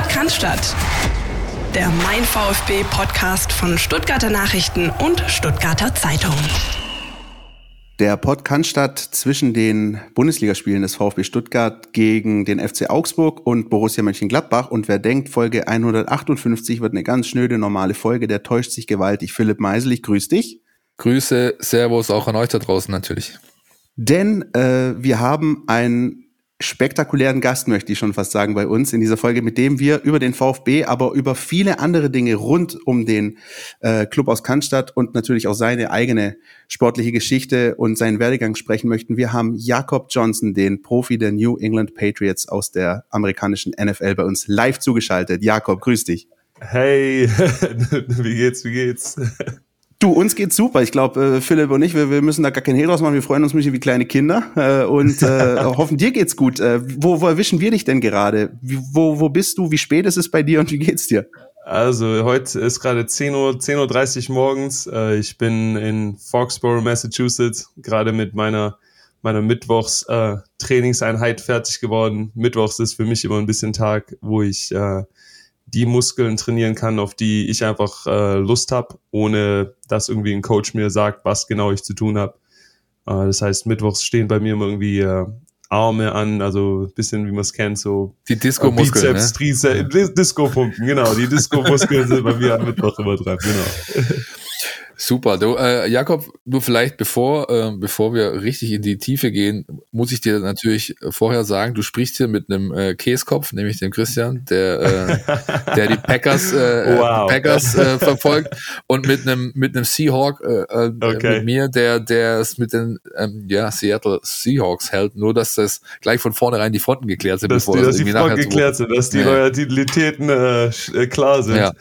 Podcast der Mein VfB Podcast von Stuttgarter Nachrichten und Stuttgarter Zeitung. Der Podcast zwischen den Bundesligaspielen des VfB Stuttgart gegen den FC Augsburg und Borussia Mönchengladbach. Und wer denkt, Folge 158 wird eine ganz schnöde normale Folge, der täuscht sich gewaltig. Philipp Meisel, ich grüße dich. Grüße, Servus auch an euch da draußen natürlich. Denn äh, wir haben ein spektakulären Gast, möchte ich schon fast sagen, bei uns in dieser Folge, mit dem wir über den VfB, aber über viele andere Dinge rund um den äh, Club aus Cannstatt und natürlich auch seine eigene sportliche Geschichte und seinen Werdegang sprechen möchten. Wir haben Jakob Johnson, den Profi der New England Patriots aus der amerikanischen NFL bei uns live zugeschaltet. Jakob, grüß dich. Hey, wie geht's, wie geht's? Du, uns geht's super. Ich glaube, äh, Philipp und ich, wir, wir müssen da gar keinen Hehl draus machen. Wir freuen uns ein bisschen wie kleine Kinder äh, und äh, hoffen, dir geht's gut. Äh, wo, wo erwischen wir dich denn gerade? Wie, wo, wo bist du? Wie spät ist es bei dir und wie geht's dir? Also heute ist gerade 10 Uhr, 10.30 Uhr morgens. Äh, ich bin in Foxborough, Massachusetts, gerade mit meiner, meiner Mittwochs äh, fertig geworden. Mittwochs ist für mich immer ein bisschen Tag, wo ich äh, die Muskeln trainieren kann, auf die ich einfach äh, Lust habe, ohne dass irgendwie ein Coach mir sagt, was genau ich zu tun habe. Äh, das heißt, mittwochs stehen bei mir immer irgendwie äh, Arme an, also bisschen wie man es kennt, so die Disco-Muskeln, Bizeps, ne? Trizeps, Disco-Pumpen, genau, die Disco-Muskeln sind bei mir am Mittwoch immer dran, genau. Super. Du, äh, Jakob, du vielleicht bevor, äh, bevor wir richtig in die Tiefe gehen, muss ich dir natürlich vorher sagen, du sprichst hier mit einem äh, Käskopf, nämlich dem Christian, der, äh, der die Packers, äh, wow. Packers äh, verfolgt und mit einem mit einem Seahawk, äh, äh, okay. mit mir, der der es mit den ähm, ja, Seattle Seahawks hält, nur dass das gleich von vornherein die Fronten geklärt sind, dass bevor die, das dass die Fronten geklärt sind, dass die ja. Loyalitäten äh, äh, klar sind. Ja.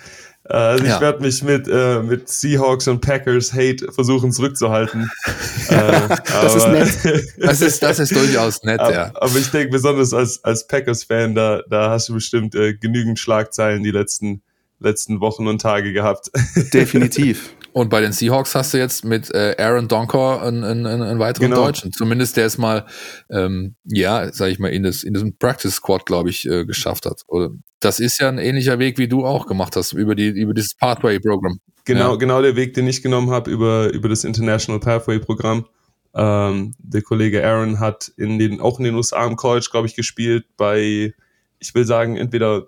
Also ich ja. werde mich mit, äh, mit Seahawks und Packers Hate versuchen zurückzuhalten. äh, das ist nett. Das ist, das ist durchaus nett, aber, ja. Aber ich denke, besonders als, als Packers-Fan, da, da hast du bestimmt äh, genügend Schlagzeilen die letzten, letzten Wochen und Tage gehabt. Definitiv. Und bei den Seahawks hast du jetzt mit äh, Aaron Donkor einen, einen, einen weiteren genau. Deutschen. Zumindest der es mal, ähm, ja, sag ich mal, in, das, in diesem Practice Squad, glaube ich, äh, geschafft hat. Oder das ist ja ein ähnlicher Weg, wie du auch gemacht hast, über, die, über dieses Pathway-Programm. Genau, ja. genau der Weg, den ich genommen habe, über, über das International Pathway-Programm. Ähm, der Kollege Aaron hat in den, auch in den USA im College, glaube ich, gespielt bei, ich will sagen, entweder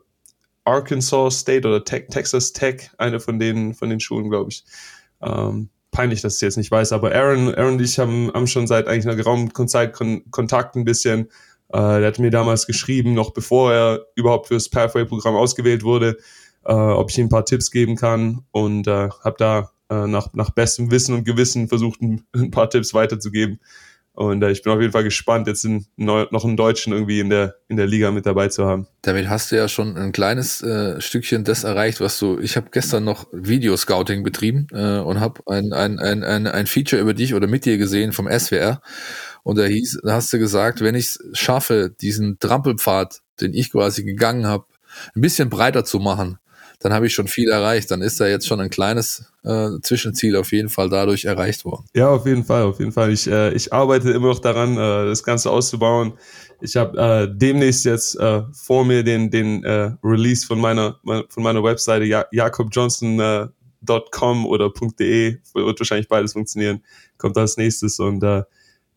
Arkansas State oder Tech, Texas Tech, eine von den, von den Schulen, glaube ich. Ähm, peinlich, dass ich jetzt nicht weiß, aber Aaron, Aaron und ich haben, haben schon seit eigentlich einer geraumen Zeit Kon Kontakt ein bisschen. Äh, der hat mir damals geschrieben, noch bevor er überhaupt fürs Pathway-Programm ausgewählt wurde, äh, ob ich ihm ein paar Tipps geben kann und äh, habe da äh, nach, nach bestem Wissen und Gewissen versucht, ein, ein paar Tipps weiterzugeben. Und äh, ich bin auf jeden Fall gespannt, jetzt in, noch einen Deutschen irgendwie in der, in der Liga mit dabei zu haben. Damit hast du ja schon ein kleines äh, Stückchen das erreicht, was du. Ich habe gestern noch Videoscouting betrieben äh, und habe ein, ein, ein, ein, ein Feature über dich oder mit dir gesehen vom SWR. Und da hieß, da hast du gesagt, wenn ich es schaffe, diesen Trampelpfad, den ich quasi gegangen habe, ein bisschen breiter zu machen, dann habe ich schon viel erreicht. Dann ist da jetzt schon ein kleines äh, Zwischenziel auf jeden Fall dadurch erreicht worden. Ja, auf jeden Fall, auf jeden Fall. Ich, äh, ich arbeite immer noch daran, äh, das Ganze auszubauen. Ich habe äh, demnächst jetzt äh, vor mir den, den äh, Release von meiner, von meiner Webseite ja jakobjohnson.com äh, oder .de, wird wahrscheinlich beides funktionieren, kommt als nächstes und äh,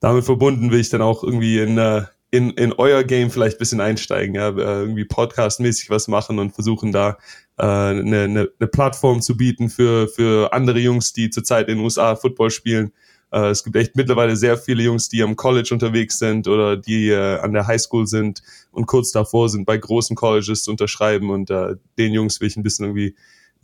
damit verbunden will ich dann auch irgendwie in, äh, in, in euer Game vielleicht bisschen einsteigen, ja, äh, irgendwie podcastmäßig was machen und versuchen da äh, eine, eine, eine Plattform zu bieten für, für andere Jungs, die zurzeit in den USA Football spielen. Äh, es gibt echt mittlerweile sehr viele Jungs, die am College unterwegs sind oder die äh, an der Highschool sind und kurz davor sind, bei großen Colleges zu unterschreiben. Und äh, den Jungs will ich ein bisschen irgendwie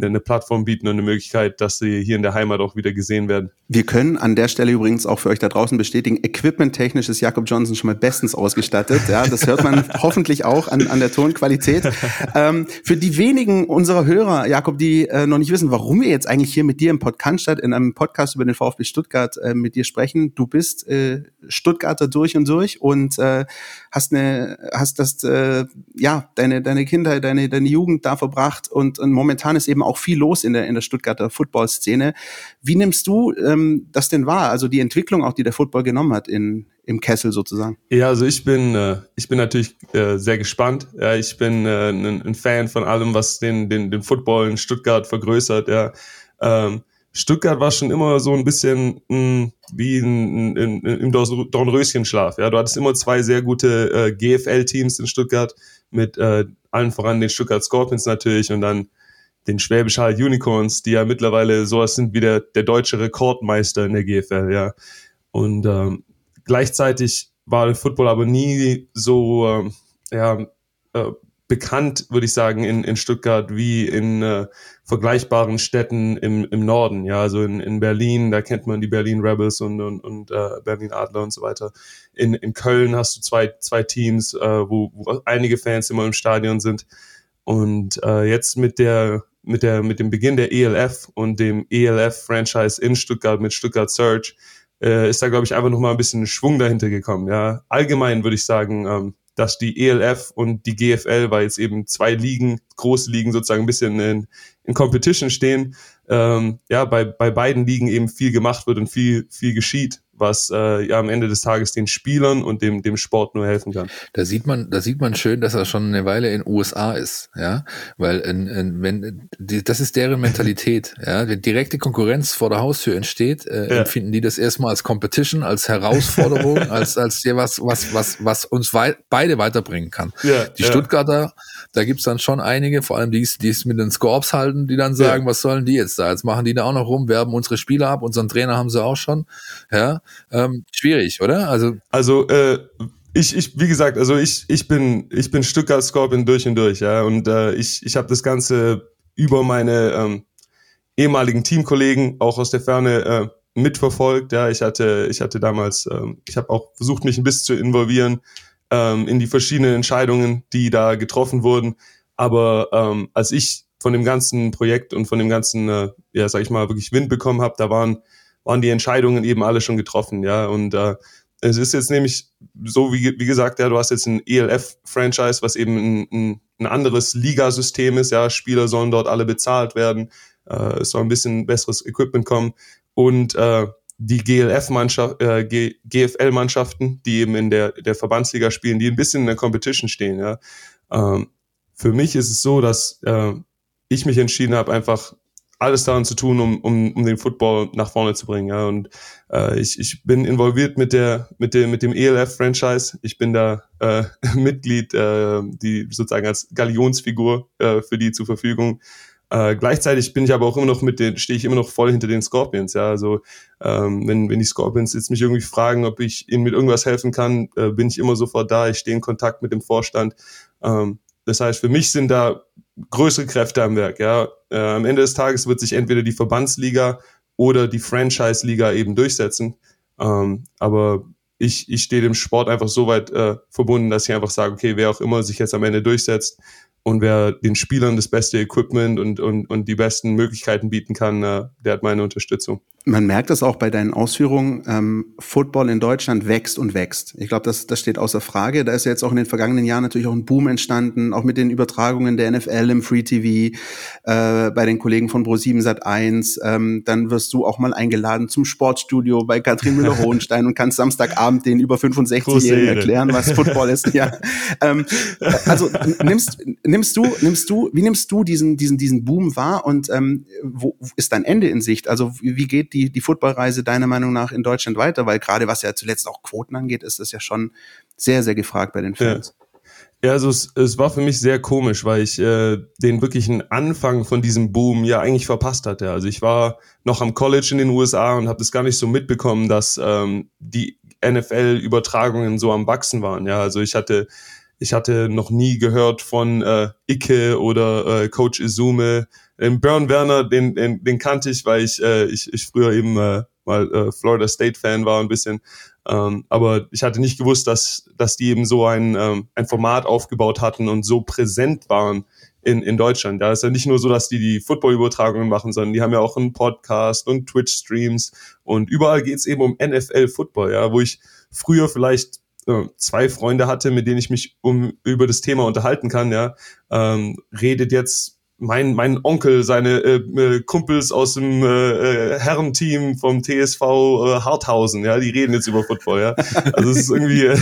eine Plattform bieten und eine Möglichkeit, dass sie hier in der Heimat auch wieder gesehen werden. Wir können an der Stelle übrigens auch für euch da draußen bestätigen, equipment-technisch ist Jakob Johnson schon mal bestens ausgestattet. Ja, das hört man hoffentlich auch an, an der Tonqualität. Ähm, für die wenigen unserer Hörer, Jakob, die äh, noch nicht wissen, warum wir jetzt eigentlich hier mit dir im Podcast in einem Podcast über den VfB Stuttgart äh, mit dir sprechen. Du bist äh, Stuttgarter durch und durch und äh, hast eine, hast das, äh, ja, deine, deine Kindheit, deine, deine Jugend da verbracht und, und momentan ist eben auch viel los in der, in der Stuttgarter Football-Szene. Wie nimmst du ähm, das denn wahr? Also die Entwicklung auch, die der Football genommen hat in, im Kessel sozusagen. Ja, also ich bin, äh, ich bin natürlich äh, sehr gespannt. Ja, ich bin äh, ein, ein Fan von allem, was den, den, den Football in Stuttgart vergrößert. Ja. Ähm, Stuttgart war schon immer so ein bisschen mh, hm, wie im Dornröschenschlaf. Ja, du hattest immer zwei sehr gute äh, GFL-Teams in Stuttgart mit äh, allen voran den Stuttgart Scorpions natürlich und dann den Schwäbisch Hall Unicorns, die ja mittlerweile sowas sind wie der, der deutsche Rekordmeister in der GFL. Ja, und ähm, gleichzeitig war der Football aber nie so ähm, ja, äh, bekannt, würde ich sagen, in, in Stuttgart wie in äh, vergleichbaren Städten im, im Norden. Ja, also in, in Berlin, da kennt man die Berlin Rebels und, und, und äh, Berlin Adler und so weiter. In, in Köln hast du zwei, zwei Teams, äh, wo, wo einige Fans immer im Stadion sind. Und äh, jetzt mit der mit der mit dem Beginn der ELF und dem ELF Franchise in Stuttgart mit Stuttgart Surge äh, ist da glaube ich einfach noch mal ein bisschen Schwung dahinter gekommen. Ja, allgemein würde ich sagen, ähm, dass die ELF und die GFL, weil jetzt eben zwei Ligen, große Ligen sozusagen ein bisschen in, in Competition stehen, ähm, ja, bei, bei beiden Ligen eben viel gemacht wird und viel, viel geschieht was äh, ja am Ende des Tages den Spielern und dem, dem Sport nur helfen kann. Da sieht man, da sieht man schön, dass er schon eine Weile in USA ist, ja, weil in, in, wenn die, das ist deren Mentalität, ja, die direkte Konkurrenz vor der Haustür entsteht, äh, ja. empfinden die das erstmal als Competition, als Herausforderung, als als was was was was uns wei beide weiterbringen kann. Ja, die ja. Stuttgarter, da gibt's dann schon einige, vor allem die, die es mit den Scorps halten, die dann sagen, was sollen die jetzt da? Jetzt machen die da auch noch rum, werben unsere Spieler ab, unseren Trainer haben sie auch schon, ja ähm, schwierig, oder? Also, also äh, ich, ich, wie gesagt, also ich, ich bin, ich bin Stuttgart Scorpion durch und durch, ja, und äh, ich, ich habe das Ganze über meine ähm, ehemaligen Teamkollegen auch aus der Ferne äh, mitverfolgt. Ja, ich hatte, ich hatte damals, ähm, ich habe auch versucht, mich ein bisschen zu involvieren ähm, in die verschiedenen Entscheidungen, die da getroffen wurden. Aber ähm, als ich von dem ganzen Projekt und von dem ganzen, äh, ja, sag ich mal, wirklich Wind bekommen habe, da waren waren die Entscheidungen eben alle schon getroffen, ja. Und äh, es ist jetzt nämlich so, wie, wie gesagt, ja, du hast jetzt ein ELF-Franchise, was eben ein, ein, ein anderes Ligasystem ist, ja. Spieler sollen dort alle bezahlt werden, äh, es soll ein bisschen besseres Equipment kommen. Und äh, die GLF-Mannschaft, äh, GFL-Mannschaften, die eben in der, der Verbandsliga spielen, die ein bisschen in der Competition stehen, ja. Ähm, für mich ist es so, dass äh, ich mich entschieden habe, einfach alles daran zu tun, um, um, um den Football nach vorne zu bringen. Ja. Und äh, ich, ich bin involviert mit der mit dem mit dem ELF-Franchise. Ich bin da äh, Mitglied, äh, die sozusagen als Galionsfigur äh, für die zur Verfügung. Äh, gleichzeitig bin ich aber auch immer noch mit den, stehe ich immer noch voll hinter den Scorpions. Ja, also ähm, wenn wenn die Scorpions jetzt mich irgendwie fragen, ob ich ihnen mit irgendwas helfen kann, äh, bin ich immer sofort da. Ich stehe in Kontakt mit dem Vorstand. Ähm, das heißt, für mich sind da größere Kräfte am Werk. Ja, äh, am Ende des Tages wird sich entweder die Verbandsliga oder die Franchise-Liga eben durchsetzen. Ähm, aber ich, ich stehe dem Sport einfach so weit äh, verbunden, dass ich einfach sage, okay, wer auch immer sich jetzt am Ende durchsetzt, und wer den Spielern das beste Equipment und, und, und die besten Möglichkeiten bieten kann, äh, der hat meine Unterstützung. Man merkt das auch bei deinen Ausführungen. Ähm, Football in Deutschland wächst und wächst. Ich glaube, das, das steht außer Frage. Da ist ja jetzt auch in den vergangenen Jahren natürlich auch ein Boom entstanden, auch mit den Übertragungen der NFL im Free TV, äh, bei den Kollegen von Pro7 Sat 1. Ähm, dann wirst du auch mal eingeladen zum Sportstudio bei Katrin Müller-Hohenstein und kannst Samstagabend den über 65-Jährigen erklären, was Football ist. Ja. Ähm, also nimmst nimmst du, nimmst du, wie nimmst du diesen, diesen, diesen Boom wahr und ähm, wo ist dein Ende in Sicht? Also wie geht die, die Footballreise deiner Meinung nach in Deutschland weiter? Weil gerade was ja zuletzt auch Quoten angeht, ist das ja schon sehr, sehr gefragt bei den Fans. Ja. Ja, also es, es war für mich sehr komisch, weil ich äh, den wirklichen Anfang von diesem Boom ja eigentlich verpasst hatte. Also ich war noch am College in den USA und habe das gar nicht so mitbekommen, dass ähm, die NFL-Übertragungen so am wachsen waren. Ja, also ich hatte ich hatte noch nie gehört von äh, Icke oder äh, Coach Izume. Den Bern Werner, den, den, den kannte ich, weil ich, äh, ich, ich früher eben äh, mal äh, Florida State Fan war ein bisschen. Ähm, aber ich hatte nicht gewusst, dass, dass die eben so ein, ähm, ein Format aufgebaut hatten und so präsent waren in, in Deutschland. Da ist ja nicht nur so, dass die die Football-Übertragungen machen, sondern die haben ja auch einen Podcast und Twitch-Streams und überall geht's eben um NFL-Football, ja, wo ich früher vielleicht äh, zwei Freunde hatte, mit denen ich mich um über das Thema unterhalten kann, ja, ähm, redet jetzt mein, mein Onkel, seine äh, äh, Kumpels aus dem äh, äh Herrenteam vom TSV äh, Harthausen, ja, die reden jetzt über Football, ja. Also es ist irgendwie, äh,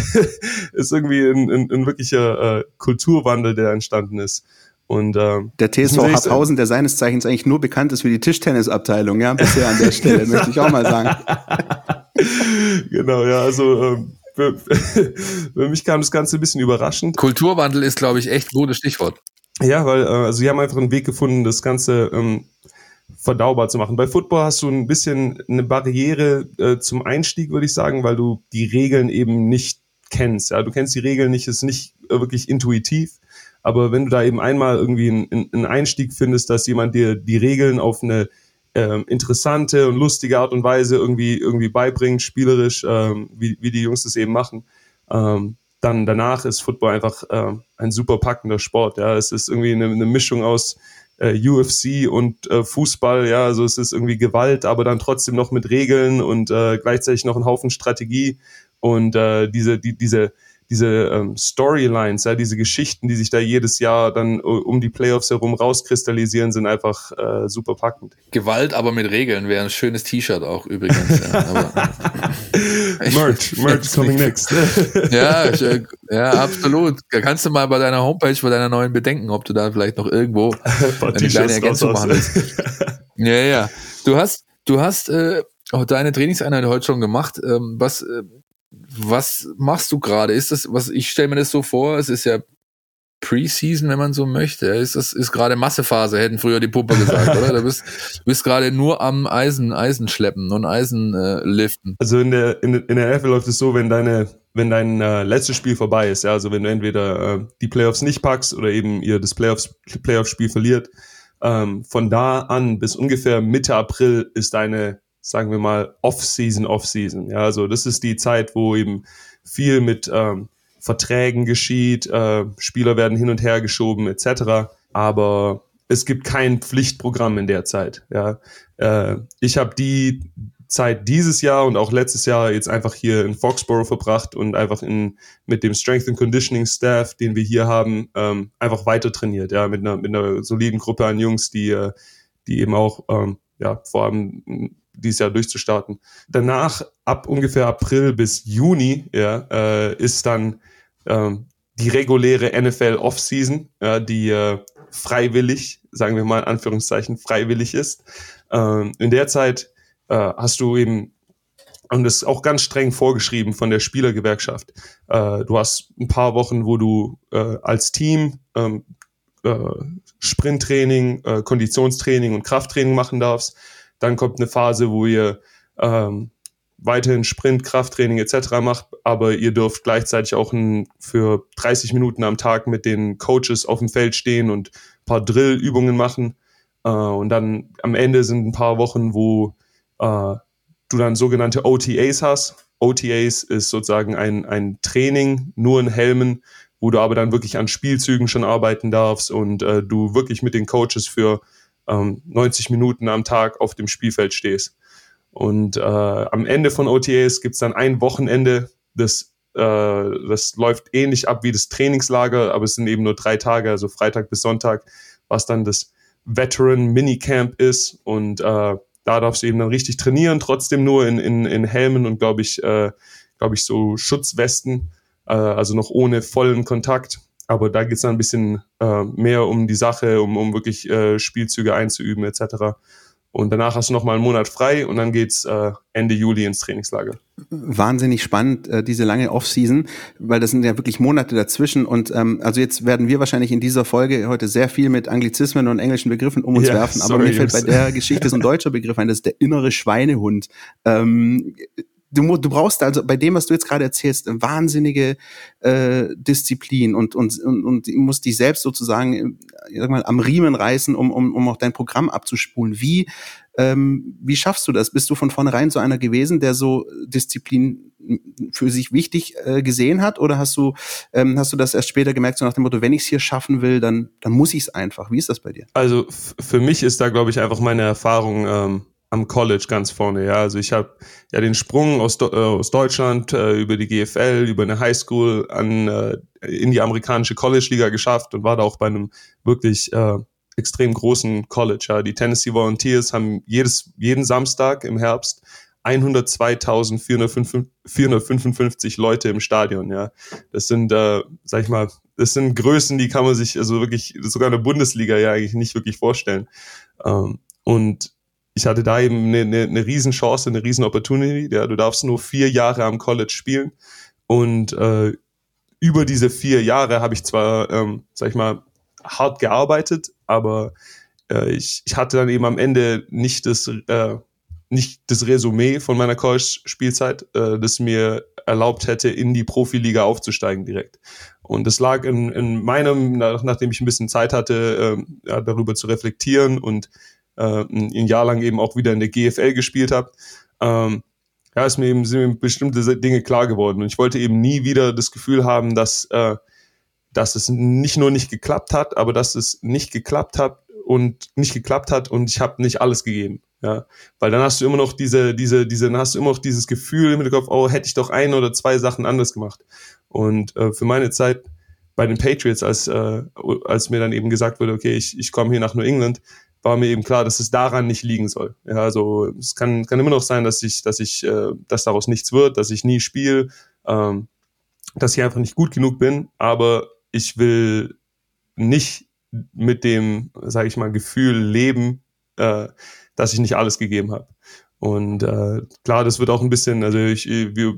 ist irgendwie ein, ein, ein wirklicher äh, Kulturwandel, der entstanden ist. Und äh, der TSV Harthausen, der seines Zeichens eigentlich nur bekannt ist für die Tischtennisabteilung, ja, bisher an der Stelle, möchte ich auch mal sagen. genau, ja, also ähm, für, für mich kam das Ganze ein bisschen überraschend. Kulturwandel ist, glaube ich, echt ein gutes Stichwort. Ja, weil äh, also sie haben einfach einen Weg gefunden, das Ganze ähm, verdaubar zu machen. Bei Football hast du ein bisschen eine Barriere äh, zum Einstieg, würde ich sagen, weil du die Regeln eben nicht kennst. Ja, du kennst die Regeln nicht, ist nicht wirklich intuitiv. Aber wenn du da eben einmal irgendwie einen, einen Einstieg findest, dass jemand dir die Regeln auf eine ähm, interessante und lustige Art und Weise irgendwie irgendwie beibringt, spielerisch, ähm, wie, wie die Jungs das eben machen, ähm, dann danach ist Football einfach äh, ein super packender Sport. Ja, es ist irgendwie eine, eine Mischung aus äh, UFC und äh, Fußball. Ja, also es ist irgendwie Gewalt, aber dann trotzdem noch mit Regeln und äh, gleichzeitig noch ein Haufen Strategie und äh, diese die, diese diese ähm, Storylines, ja, diese Geschichten, die sich da jedes Jahr dann um die Playoffs herum rauskristallisieren, sind einfach äh, super packend. Gewalt, aber mit Regeln wäre ein schönes T-Shirt auch übrigens. ja, aber, Merch, Merch coming next. ja, ich, äh, ja, absolut. Da kannst du mal bei deiner Homepage, bei deiner neuen bedenken, ob du da vielleicht noch irgendwo eine kleine Ergänzung machen willst. ja, ja. Du hast, du hast äh, deine Trainingseinheit heute schon gemacht. Ähm, was äh, was machst du gerade? Ist das, was ich stelle mir das so vor, es ist ja Preseason, wenn man so möchte. Ist das ist gerade Massephase, hätten früher die Puppe gesagt, oder? Du bist, bist gerade nur am Eisen, Eisen schleppen und Eisen äh, liften. Also in der in, in der NFL läuft es so, wenn deine wenn dein äh, letztes Spiel vorbei ist, ja, also wenn du entweder äh, die Playoffs nicht packst oder eben ihr das Playoffs Playoff Spiel verliert, ähm, von da an bis ungefähr Mitte April ist deine sagen wir mal, Off-Season, Off-Season. Ja, also das ist die Zeit, wo eben viel mit ähm, Verträgen geschieht, äh, Spieler werden hin und her geschoben etc. Aber es gibt kein Pflichtprogramm in der Zeit. Ja, äh, ich habe die Zeit dieses Jahr und auch letztes Jahr jetzt einfach hier in Foxborough verbracht und einfach in, mit dem Strength and Conditioning Staff, den wir hier haben, ähm, einfach weiter trainiert, ja, mit einer, mit einer soliden Gruppe an Jungs, die, äh, die eben auch, ähm, ja, vor allem dieses Jahr durchzustarten. Danach, ab ungefähr April bis Juni, ja, äh, ist dann ähm, die reguläre NFL Offseason, ja, die äh, freiwillig, sagen wir mal in Anführungszeichen, freiwillig ist. Ähm, in der Zeit äh, hast du eben und das ist auch ganz streng vorgeschrieben von der Spielergewerkschaft. Äh, du hast ein paar Wochen, wo du äh, als Team ähm, äh, Sprinttraining, äh, Konditionstraining und Krafttraining machen darfst. Dann kommt eine Phase, wo ihr ähm, weiterhin Sprint, Krafttraining etc. macht, aber ihr dürft gleichzeitig auch ein, für 30 Minuten am Tag mit den Coaches auf dem Feld stehen und ein paar Drillübungen machen. Äh, und dann am Ende sind ein paar Wochen, wo äh, du dann sogenannte OTAs hast. OTAs ist sozusagen ein, ein Training nur in Helmen, wo du aber dann wirklich an Spielzügen schon arbeiten darfst und äh, du wirklich mit den Coaches für ähm, 90 Minuten am Tag auf dem Spielfeld stehst. Und äh, am Ende von OTAs gibt es dann ein Wochenende, das, äh, das läuft ähnlich ab wie das Trainingslager, aber es sind eben nur drei Tage, also Freitag bis Sonntag, was dann das Veteran Minicamp ist. Und äh, da darfst du eben dann richtig trainieren, trotzdem nur in, in, in Helmen und glaube ich, äh, glaube ich, so Schutzwesten, äh, also noch ohne vollen Kontakt. Aber da geht es dann ein bisschen äh, mehr um die Sache, um, um wirklich äh, Spielzüge einzuüben etc. Und danach hast du noch mal einen Monat frei und dann geht's äh, Ende Juli ins Trainingslager. Wahnsinnig spannend, äh, diese lange Offseason, weil das sind ja wirklich Monate dazwischen. Und ähm, also jetzt werden wir wahrscheinlich in dieser Folge heute sehr viel mit Anglizismen und englischen Begriffen um uns ja, werfen. Aber sorry, mir fällt bei der Geschichte so ein deutscher Begriff ein, das ist der innere Schweinehund. Ähm, du, du brauchst also bei dem, was du jetzt gerade erzählst, eine wahnsinnige äh, Disziplin und, und, und, und musst dich selbst sozusagen äh, sag mal, am Riemen reißen, um, um, um auch dein Programm abzuspulen. Wie, ähm, wie schaffst du das? Bist du von vornherein so einer gewesen, der so Disziplin für sich wichtig äh, gesehen hat? Oder hast du, ähm, hast du das erst später gemerkt, so nach dem Motto, wenn ich es hier schaffen will, dann, dann muss ich es einfach? Wie ist das bei dir? Also für mich ist da, glaube ich, einfach meine Erfahrung. Ähm am College ganz vorne. Ja, also ich habe ja den Sprung aus, äh, aus Deutschland äh, über die GFL, über eine Highschool an äh, in die amerikanische College Liga geschafft und war da auch bei einem wirklich äh, extrem großen College. Ja. Die Tennessee Volunteers haben jedes, jeden Samstag im Herbst 102.455 Leute im Stadion, ja. Das sind, äh, sag ich mal, das sind Größen, die kann man sich also wirklich sogar in der Bundesliga ja eigentlich nicht wirklich vorstellen. Ähm, und ich hatte da eben eine, eine, eine Riesenchance, eine riesen Opportunity. Ja, du darfst nur vier Jahre am College spielen und äh, über diese vier Jahre habe ich zwar, ähm, sag ich mal, hart gearbeitet, aber äh, ich, ich hatte dann eben am Ende nicht das, äh, nicht das Resümee von meiner College-Spielzeit, äh, das mir erlaubt hätte, in die Profiliga aufzusteigen direkt. Und das lag in, in meinem, nach, nachdem ich ein bisschen Zeit hatte, äh, ja, darüber zu reflektieren und äh, ein Jahr lang eben auch wieder in der GFL gespielt habe, ähm, ja, ist mir eben, sind mir bestimmte Dinge klar geworden. Und ich wollte eben nie wieder das Gefühl haben, dass, äh, dass es nicht nur nicht geklappt hat, aber dass es nicht geklappt hat und nicht geklappt hat und ich habe nicht alles gegeben. Ja, weil dann hast du immer noch diese, diese, diese, dann hast du immer noch dieses Gefühl im Kopf, oh, hätte ich doch ein oder zwei Sachen anders gemacht. Und äh, für meine Zeit bei den Patriots, als, äh, als mir dann eben gesagt wurde, okay, ich, ich komme hier nach New England, war mir eben klar, dass es daran nicht liegen soll. Ja, also es kann, kann immer noch sein, dass ich, dass ich, äh, dass daraus nichts wird, dass ich nie spiele, ähm, dass ich einfach nicht gut genug bin, aber ich will nicht mit dem, sage ich mal, Gefühl leben, äh, dass ich nicht alles gegeben habe. Und äh, klar, das wird auch ein bisschen, also ich, wir,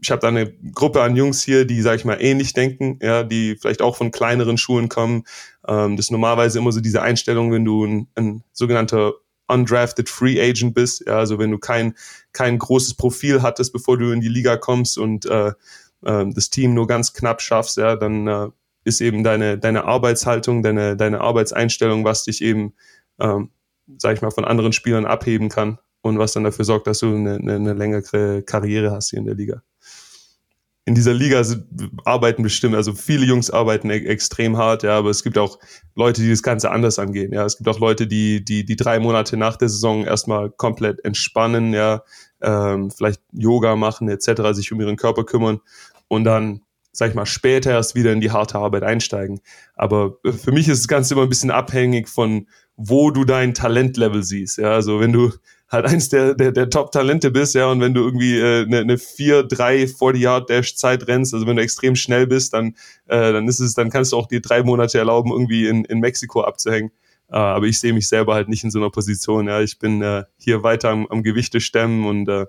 ich habe da eine Gruppe an Jungs hier, die, sag ich mal, ähnlich denken, ja, die vielleicht auch von kleineren Schulen kommen. Ähm, das ist normalerweise immer so diese Einstellung, wenn du ein, ein sogenannter undrafted Free Agent bist, ja, also wenn du kein, kein großes Profil hattest, bevor du in die Liga kommst und äh, äh, das Team nur ganz knapp schaffst, ja, dann äh, ist eben deine, deine Arbeitshaltung, deine, deine Arbeitseinstellung, was dich eben, ähm, sag ich mal, von anderen Spielern abheben kann und was dann dafür sorgt, dass du eine, eine, eine längere Karriere hast hier in der Liga. In dieser Liga arbeiten bestimmt, also viele Jungs arbeiten e extrem hart, ja, aber es gibt auch Leute, die das Ganze anders angehen, ja. Es gibt auch Leute, die, die, die drei Monate nach der Saison erstmal komplett entspannen, ja, ähm, vielleicht Yoga machen, etc., sich um ihren Körper kümmern und dann sag ich mal, später erst wieder in die harte Arbeit einsteigen. Aber für mich ist das Ganze immer ein bisschen abhängig von, wo du dein Talentlevel siehst. Ja, also wenn du halt eins der, der, der Top-Talente bist, ja, und wenn du irgendwie äh, eine, eine 4, 3, 40-Yard-Dash-Zeit rennst, also wenn du extrem schnell bist, dann, äh, dann ist es, dann kannst du auch dir drei Monate erlauben, irgendwie in, in Mexiko abzuhängen. Uh, aber ich sehe mich selber halt nicht in so einer Position. Ja, ich bin äh, hier weiter am, am Gewichte stemmen und äh,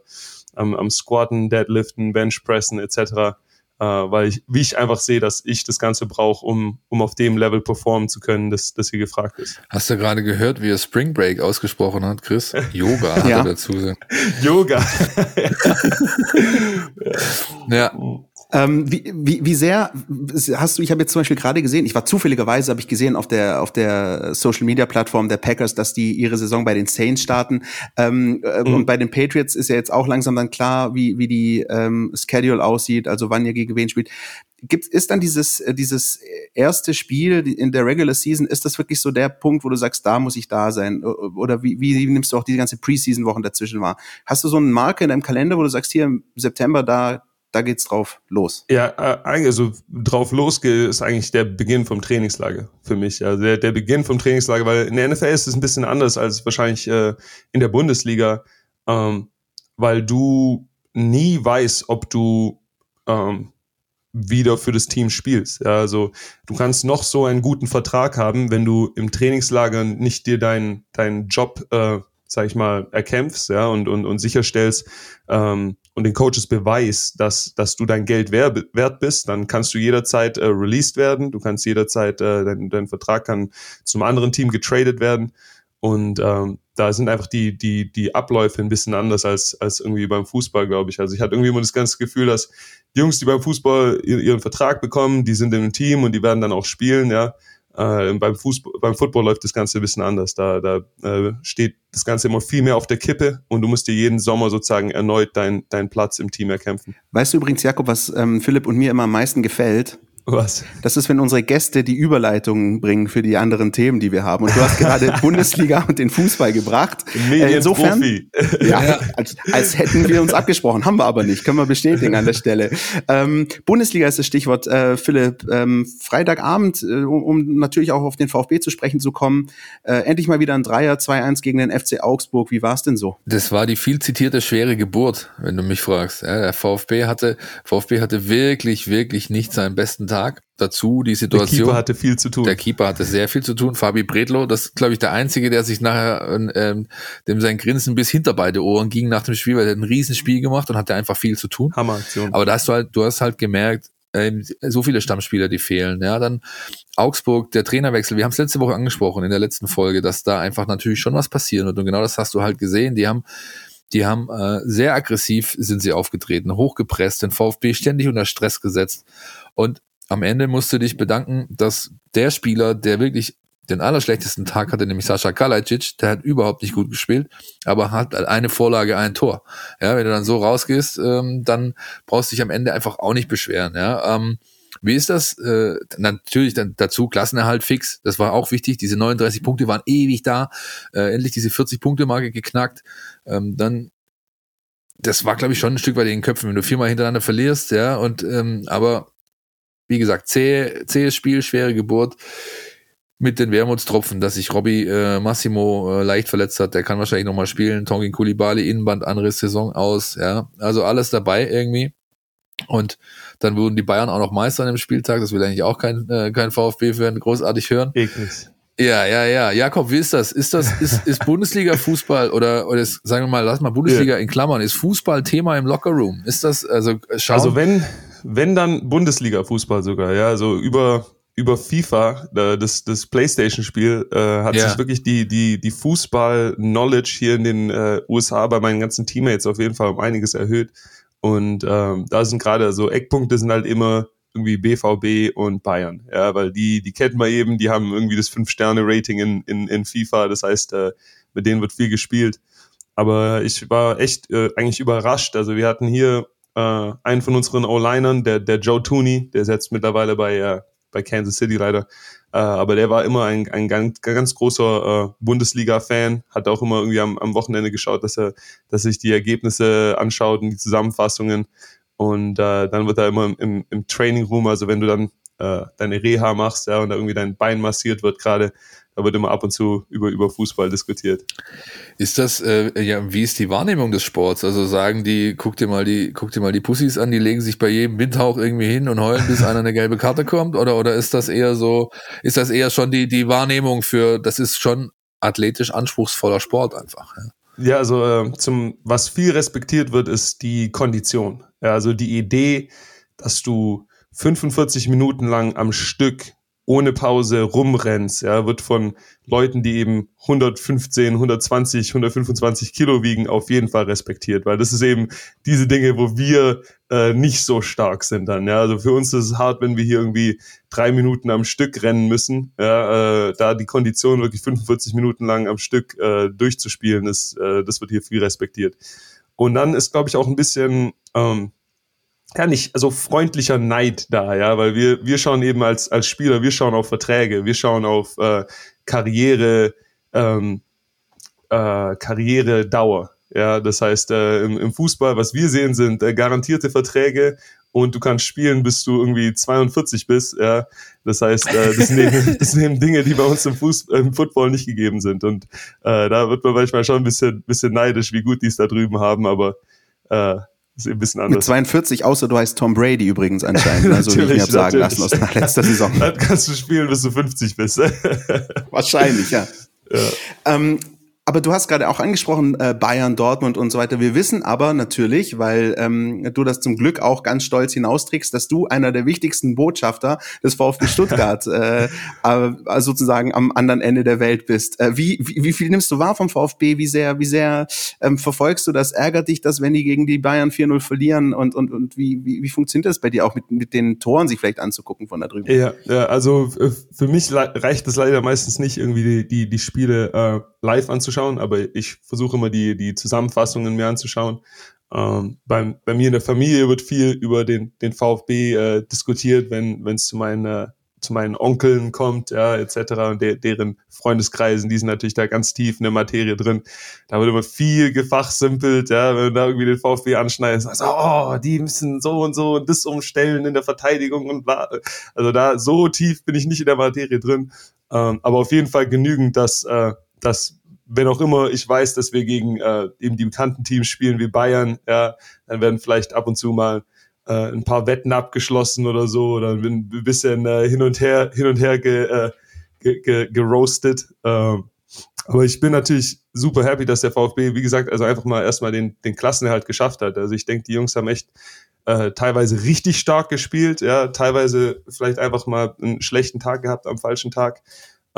am, am Squatten, Deadliften, Benchpressen etc äh, weil ich, wie ich einfach sehe, dass ich das Ganze brauche, um, um auf dem Level performen zu können, das, das hier gefragt ist. Hast du gerade gehört, wie er Spring Break ausgesprochen hat, Chris? Yoga hat ja. er dazu gesagt. Yoga. ja. Ähm, wie, wie, wie sehr hast du, ich habe jetzt zum Beispiel gerade gesehen, ich war zufälligerweise, habe ich gesehen auf der, auf der Social Media Plattform der Packers, dass die ihre Saison bei den Saints starten. Ähm, äh, mhm. Und bei den Patriots ist ja jetzt auch langsam dann klar, wie, wie die ähm, Schedule aussieht, also wann ihr gegen wen spielt. Gibt, ist dann dieses, äh, dieses erste Spiel in der Regular Season, ist das wirklich so der Punkt, wo du sagst, da muss ich da sein? Oder wie, wie nimmst du auch die ganze Preseason-Wochen dazwischen wahr? Hast du so einen Marker in deinem Kalender, wo du sagst, hier im September, da, da geht's drauf los. Ja, äh, also drauf losgeht ist eigentlich der Beginn vom Trainingslager für mich. Also der, der Beginn vom Trainingslager, weil in der NFL ist es ein bisschen anders als wahrscheinlich äh, in der Bundesliga, ähm, weil du nie weißt, ob du ähm, wieder für das Team spielst. Ja, also du kannst noch so einen guten Vertrag haben, wenn du im Trainingslager nicht dir deinen deinen Job äh, sag ich mal, erkämpfst, ja, und, und, und sicherstellst ähm, und den Coaches beweist, dass, dass du dein Geld wert, bist, dann kannst du jederzeit äh, released werden, du kannst jederzeit, äh, dein, dein Vertrag kann zum anderen Team getradet werden. Und ähm, da sind einfach die, die, die Abläufe ein bisschen anders als, als irgendwie beim Fußball, glaube ich. Also ich hatte irgendwie immer das ganze Gefühl, dass die Jungs, die beim Fußball ihren Vertrag bekommen, die sind im Team und die werden dann auch spielen, ja. Äh, beim Fußball, beim Football läuft das Ganze ein bisschen anders. Da, da äh, steht das Ganze immer viel mehr auf der Kippe und du musst dir jeden Sommer sozusagen erneut deinen dein Platz im Team erkämpfen. Weißt du übrigens, Jakob, was ähm, Philipp und mir immer am meisten gefällt? Was? Das ist, wenn unsere Gäste die Überleitungen bringen für die anderen Themen, die wir haben. Und du hast gerade Bundesliga und den Fußball gebracht. Insofern, ja, als, als, hätten wir uns abgesprochen, haben wir aber nicht, können wir bestätigen an der Stelle. Ähm, Bundesliga ist das Stichwort, äh, Philipp. Ähm, Freitagabend, äh, um, um, natürlich auch auf den VfB zu sprechen zu kommen, äh, endlich mal wieder ein Dreier 2-1 gegen den FC Augsburg. Wie war es denn so? Das war die viel zitierte schwere Geburt, wenn du mich fragst. Ja, der VfB hatte, VfB hatte wirklich, wirklich nicht seinen besten Tag. Tag. Dazu die Situation. Der Keeper hatte viel zu tun. Der Keeper hatte sehr viel zu tun. Fabi Bredlo, das ist, glaube ich, der Einzige, der sich nachher, ähm, dem sein Grinsen bis hinter beide Ohren ging nach dem Spiel, weil er ein Riesenspiel gemacht und hatte einfach viel zu tun. Hammeraktion. Aber da hast du halt, du hast halt gemerkt, ähm, so viele Stammspieler, die fehlen. Ja, dann Augsburg, der Trainerwechsel. Wir haben es letzte Woche angesprochen in der letzten Folge, dass da einfach natürlich schon was passieren wird. Und genau das hast du halt gesehen. Die haben die haben äh, sehr aggressiv sind sie aufgetreten, hochgepresst, den VfB ständig unter Stress gesetzt. Und am Ende musst du dich bedanken, dass der Spieler, der wirklich den allerschlechtesten Tag hatte, nämlich Sascha Kalajdzic, der hat überhaupt nicht gut gespielt, aber hat eine Vorlage, ein Tor. Ja, wenn du dann so rausgehst, ähm, dann brauchst du dich am Ende einfach auch nicht beschweren. Ja, ähm, wie ist das? Äh, natürlich dann dazu Klassenerhalt fix. Das war auch wichtig. Diese 39 Punkte waren ewig da. Äh, endlich diese 40 Punkte Marke geknackt. Ähm, dann das war glaube ich schon ein Stück in den Köpfen, wenn du viermal hintereinander verlierst, ja. Und ähm, aber wie gesagt, zäh, zähes Spiel, schwere Geburt mit den Wermutstropfen, dass sich Robby äh, Massimo äh, leicht verletzt hat. Der kann wahrscheinlich nochmal spielen. Tongin Kulibali, Innenband, andere Saison aus. Ja, also alles dabei irgendwie. Und dann wurden die Bayern auch noch Meister an dem Spieltag. Das will eigentlich auch kein, äh, kein VfB-Fan großartig hören. Eklig. Ja, ja, ja. Jakob, wie ist das? Ist das, ist, ist Bundesliga Fußball oder, oder ist, sagen wir mal, lass mal Bundesliga ja. in Klammern, ist Fußball Thema im Lockerroom? Ist das, also, schauen? Also wenn, wenn dann Bundesliga-Fußball sogar, ja, so über über FIFA, das, das Playstation-Spiel, äh, hat yeah. sich wirklich die, die, die Fußball-Knowledge hier in den äh, USA bei meinen ganzen Teammates auf jeden Fall um einiges erhöht. Und ähm, da sind gerade so Eckpunkte sind halt immer irgendwie BVB und Bayern, ja, weil die, die kennt man eben, die haben irgendwie das Fünf-Sterne-Rating in, in, in FIFA, das heißt, äh, mit denen wird viel gespielt. Aber ich war echt äh, eigentlich überrascht. Also wir hatten hier äh, einen von unseren O-Linern, der, der Joe Tooney, der setzt mittlerweile bei, äh, bei Kansas City leider. Äh, aber der war immer ein, ein ganz, ganz großer äh, Bundesliga-Fan, hat auch immer irgendwie am, am Wochenende geschaut, dass er, dass sich die Ergebnisse anschaut und die Zusammenfassungen. Und äh, dann wird er immer im, im Training Room, also wenn du dann äh, deine Reha machst, ja, und da irgendwie dein Bein massiert wird gerade, da wird immer ab und zu über, über Fußball diskutiert. Ist das, äh, ja, wie ist die Wahrnehmung des Sports? Also sagen die, guck dir mal die, guck dir mal die Pussys an, die legen sich bei jedem Windhauch irgendwie hin und heulen, bis einer eine gelbe Karte kommt? Oder, oder ist das eher so, ist das eher schon die, die Wahrnehmung für, das ist schon athletisch anspruchsvoller Sport einfach? Ja? Ja, also äh, zum was viel respektiert wird, ist die Kondition. Ja, also die Idee, dass du 45 Minuten lang am Stück ohne Pause rumrennst, ja, wird von Leuten, die eben 115, 120, 125 Kilo wiegen, auf jeden Fall respektiert, weil das ist eben diese Dinge, wo wir äh, nicht so stark sind dann, ja, also für uns ist es hart, wenn wir hier irgendwie drei Minuten am Stück rennen müssen, ja, äh, da die Kondition wirklich 45 Minuten lang am Stück äh, durchzuspielen, ist, äh, das wird hier viel respektiert. Und dann ist, glaube ich, auch ein bisschen ähm, ja nicht, also freundlicher Neid da, ja, weil wir, wir schauen eben als, als Spieler, wir schauen auf Verträge, wir schauen auf äh, Karriere, ähm, äh, Karrieredauer. Ja, das heißt, äh, im, im Fußball, was wir sehen, sind äh, garantierte Verträge und du kannst spielen, bis du irgendwie 42 bist. Ja, das heißt, äh, das, eben, das eben Dinge, die bei uns im, Fußball, im Football nicht gegeben sind. Und äh, da wird man manchmal schon ein bisschen, bisschen neidisch, wie gut die es da drüben haben, aber äh, ist ein bisschen anders. Mit 42, außer du heißt Tom Brady übrigens anscheinend. Also wie ich mir habe sagen lassen aus der letzten Saison. Dann kannst du spielen, bis du 50 bist. Wahrscheinlich, ja. ja. Ähm, aber du hast gerade auch angesprochen, äh, Bayern, Dortmund und so weiter. Wir wissen aber natürlich, weil ähm, du das zum Glück auch ganz stolz hinausträgst, dass du einer der wichtigsten Botschafter des VfB Stuttgart äh, äh, sozusagen am anderen Ende der Welt bist. Äh, wie, wie, wie viel nimmst du wahr vom VfB? Wie sehr, wie sehr ähm, verfolgst du das? Ärgert dich das, wenn die gegen die Bayern 4-0 verlieren? Und, und, und wie, wie, wie funktioniert das bei dir auch mit, mit den Toren, sich vielleicht anzugucken von da drüben? Ja, ja also äh, für mich reicht es leider meistens nicht, irgendwie die, die, die Spiele äh, live anzuschauen, aber ich versuche immer die, die Zusammenfassungen mir anzuschauen. Ähm, beim, bei mir in der Familie wird viel über den, den VfB äh, diskutiert, wenn es zu meinen zu meinen Onkeln kommt, ja, etc. und de deren Freundeskreisen, die sind natürlich da ganz tief in der Materie drin. Da wird immer viel gefachsimpelt, ja, wenn du da irgendwie den VfB anschneidest, also, oh, die müssen so und so und das umstellen in der Verteidigung und bla. Also da so tief bin ich nicht in der Materie drin. Ähm, aber auf jeden Fall genügend, dass, äh, dass wenn auch immer ich weiß, dass wir gegen äh, eben die bekannten Teams spielen wie Bayern, ja, dann werden vielleicht ab und zu mal äh, ein paar Wetten abgeschlossen oder so oder ein bisschen äh, hin und her hin und her ge, äh, ge, ge, geroastet. Ähm, aber ich bin natürlich super happy, dass der VfB, wie gesagt, also einfach mal erstmal den, den Klassenerhalt geschafft hat. Also ich denke, die Jungs haben echt äh, teilweise richtig stark gespielt, ja, teilweise vielleicht einfach mal einen schlechten Tag gehabt am falschen Tag.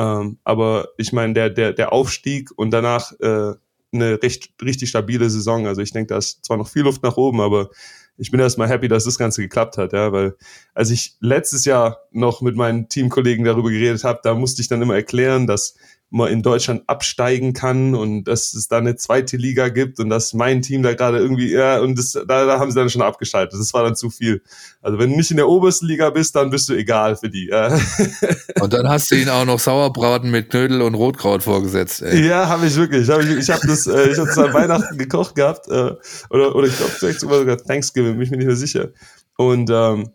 Ähm, aber ich meine, der, der, der Aufstieg und danach äh, eine recht, richtig stabile Saison. Also ich denke, da ist zwar noch viel Luft nach oben, aber ich bin erstmal happy, dass das Ganze geklappt hat, ja, weil als ich letztes Jahr noch mit meinen Teamkollegen darüber geredet habe, da musste ich dann immer erklären, dass man in Deutschland absteigen kann und dass es da eine zweite Liga gibt und dass mein Team da gerade irgendwie, ja, und das, da, da haben sie dann schon abgeschaltet. Das war dann zu viel. Also wenn du nicht in der obersten Liga bist, dann bist du egal für die. Ja. Und dann hast du ihnen auch noch Sauerbraten mit Knödel und Rotkraut vorgesetzt. Ey. Ja, habe ich wirklich. Hab ich ich habe das, äh, ich habe das an Weihnachten gekocht gehabt äh, oder oder ich glaube vielleicht sogar Thanksgiving, bin ich mir nicht mehr sicher. Und ähm,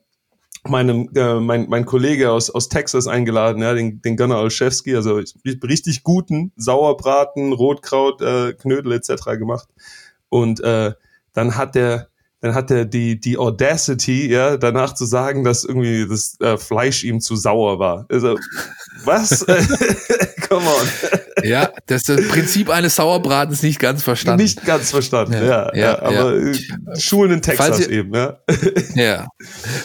meinem, äh, mein, mein Kollege aus, aus Texas eingeladen, ja, den, den Gunnar Olszewski, also richtig guten Sauerbraten, Rotkraut, äh, Knödel etc. gemacht. Und äh, dann hat der dann hat er die, die Audacity, ja, danach zu sagen, dass irgendwie das äh, Fleisch ihm zu sauer war. Also, was? Come on. Ja, das, das Prinzip eines Sauerbratens nicht ganz verstanden. Nicht ganz verstanden, ja. ja, ja, ja aber ja. Schulen in Texas ihr, eben, ja. Ja.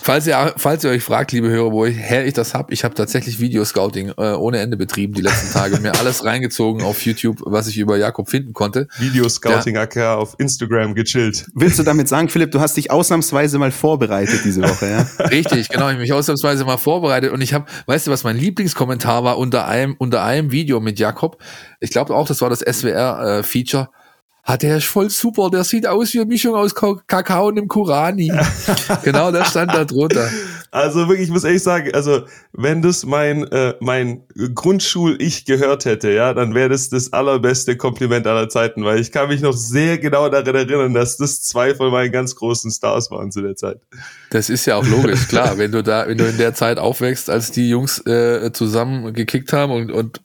Falls ihr, falls ihr euch fragt, liebe Hörer, woher ich das hab, ich habe tatsächlich Videoscouting äh, ohne Ende betrieben die letzten Tage, mir alles reingezogen auf YouTube, was ich über Jakob finden konnte. Videoscouting AK auf Instagram gechillt. Willst du damit sagen, Philipp, du hast dich ausnahmsweise mal vorbereitet diese Woche, ja? Richtig, genau, ich habe mich ausnahmsweise mal vorbereitet und ich habe, weißt du, was mein Lieblingskommentar war unter einem unter einem Video mit Jakob? Ich glaube auch, das war das SWR-Feature. Äh, hat der ist voll super, der sieht aus wie eine Mischung aus Kakao und einem Kurani. genau, der stand da drunter. Also wirklich, ich muss ehrlich sagen, also wenn das mein äh, mein Grundschul-Ich gehört hätte, ja, dann wäre das das allerbeste Kompliment aller Zeiten, weil ich kann mich noch sehr genau daran erinnern, dass das zwei von meinen ganz großen Stars waren zu der Zeit. Das ist ja auch logisch, klar, wenn du da, wenn du in der Zeit aufwächst, als die Jungs äh, zusammen gekickt haben und, und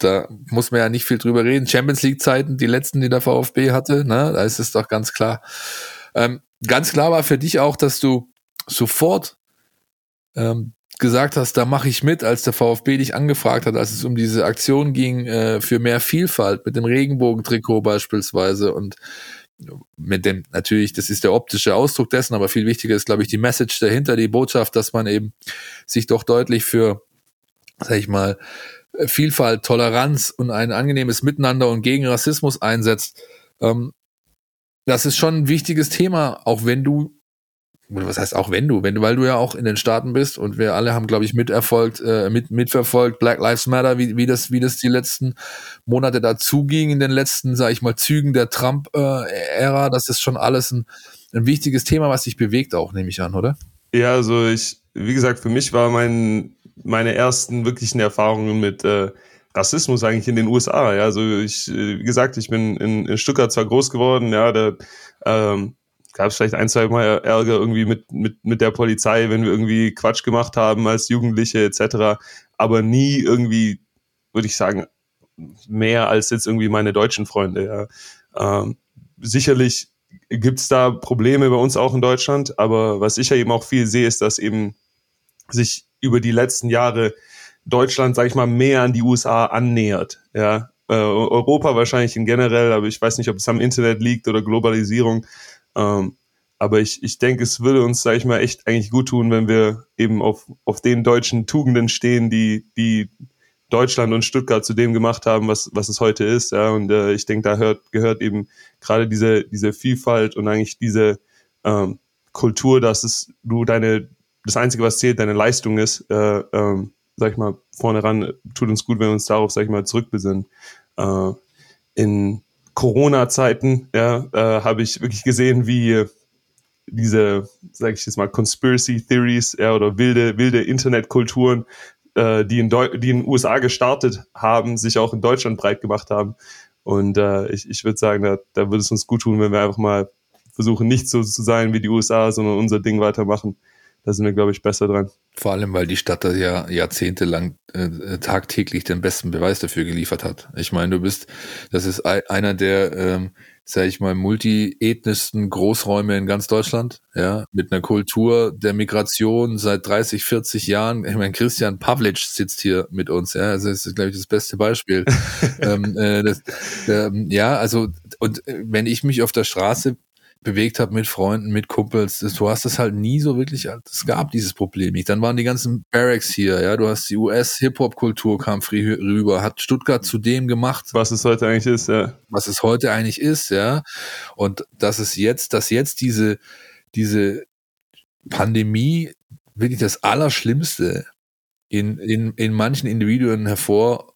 da muss man ja nicht viel drüber reden. Champions League Zeiten, die letzten, die der VfB hatte, ne, da ist es doch ganz klar. Ähm, ganz klar war für dich auch, dass du sofort ähm, gesagt hast, da mache ich mit, als der VfB dich angefragt hat, als es um diese Aktion ging äh, für mehr Vielfalt mit dem Regenbogentrikot beispielsweise und mit dem natürlich, das ist der optische Ausdruck dessen, aber viel wichtiger ist, glaube ich, die Message dahinter, die Botschaft, dass man eben sich doch deutlich für, sag ich mal, Vielfalt, Toleranz und ein angenehmes Miteinander und gegen Rassismus einsetzt. Ähm, das ist schon ein wichtiges Thema, auch wenn du, was heißt auch wenn du, wenn du, weil du ja auch in den Staaten bist und wir alle haben, glaube ich, miterfolgt, äh, mit, mitverfolgt, Black Lives Matter, wie, wie das, wie das die letzten Monate dazuging in den letzten, sage ich mal, Zügen der Trump-Ära. Äh, das ist schon alles ein, ein wichtiges Thema, was dich bewegt auch, nehme ich an, oder? Ja, also ich, wie gesagt, für mich war mein meine ersten wirklichen Erfahrungen mit äh, Rassismus eigentlich in den USA. Ja, also ich, äh, wie gesagt, ich bin in, in Stuttgart zwar groß geworden, ja, da ähm, gab es vielleicht ein, zwei Mal Ärger irgendwie mit, mit, mit der Polizei, wenn wir irgendwie Quatsch gemacht haben als Jugendliche etc. Aber nie irgendwie, würde ich sagen, mehr als jetzt irgendwie meine deutschen Freunde. Ja. Ähm, sicherlich gibt's da Probleme bei uns auch in Deutschland, aber was ich ja eben auch viel sehe, ist, dass eben sich über die letzten Jahre Deutschland, sag ich mal, mehr an die USA annähert. Ja, äh, Europa wahrscheinlich in generell, aber ich weiß nicht, ob es am Internet liegt oder Globalisierung. Ähm, aber ich, ich denke, es würde uns, sag ich mal, echt eigentlich gut tun, wenn wir eben auf, auf den deutschen Tugenden stehen, die, die Deutschland und Stuttgart zu dem gemacht haben, was, was es heute ist. Ja, und äh, ich denke, da hört, gehört eben gerade diese, diese Vielfalt und eigentlich diese ähm, Kultur, dass es du deine das Einzige, was zählt, deine Leistung ist, äh, ähm, sag ich mal, vorne ran, tut uns gut, wenn wir uns darauf, sag ich mal, zurückbesinnen. Äh, in Corona-Zeiten, ja, äh, habe ich wirklich gesehen, wie diese, sage ich jetzt mal, Conspiracy Theories ja, oder wilde, wilde Internetkulturen, äh, die, in die in den USA gestartet haben, sich auch in Deutschland breit gemacht haben. Und äh, ich, ich würde sagen, da, da würde es uns gut tun, wenn wir einfach mal versuchen, nicht so zu sein wie die USA, sondern unser Ding weitermachen. Da sind wir, glaube ich, besser dran. Vor allem, weil die Stadt da ja jahrzehntelang äh, tagtäglich den besten Beweis dafür geliefert hat. Ich meine, du bist, das ist einer der, ähm, sage ich mal, multiethnischsten Großräume in ganz Deutschland, ja, mit einer Kultur der Migration seit 30, 40 Jahren. Ich meine, Christian Pavlic sitzt hier mit uns, ja, also das ist, glaube ich, das beste Beispiel. ähm, äh, das, ähm, ja, also, und äh, wenn ich mich auf der Straße bewegt habe mit Freunden, mit Kumpels. Du hast das halt nie so wirklich, es gab dieses Problem nicht. Dann waren die ganzen Barracks hier, ja, du hast die US-Hip-Hop-Kultur kam früh rüber, hat Stuttgart zu dem gemacht. Was es heute eigentlich ist, ja. Was es heute eigentlich ist, ja. Und dass es jetzt, dass jetzt diese, diese Pandemie wirklich das Allerschlimmste in, in, in manchen Individuen hervor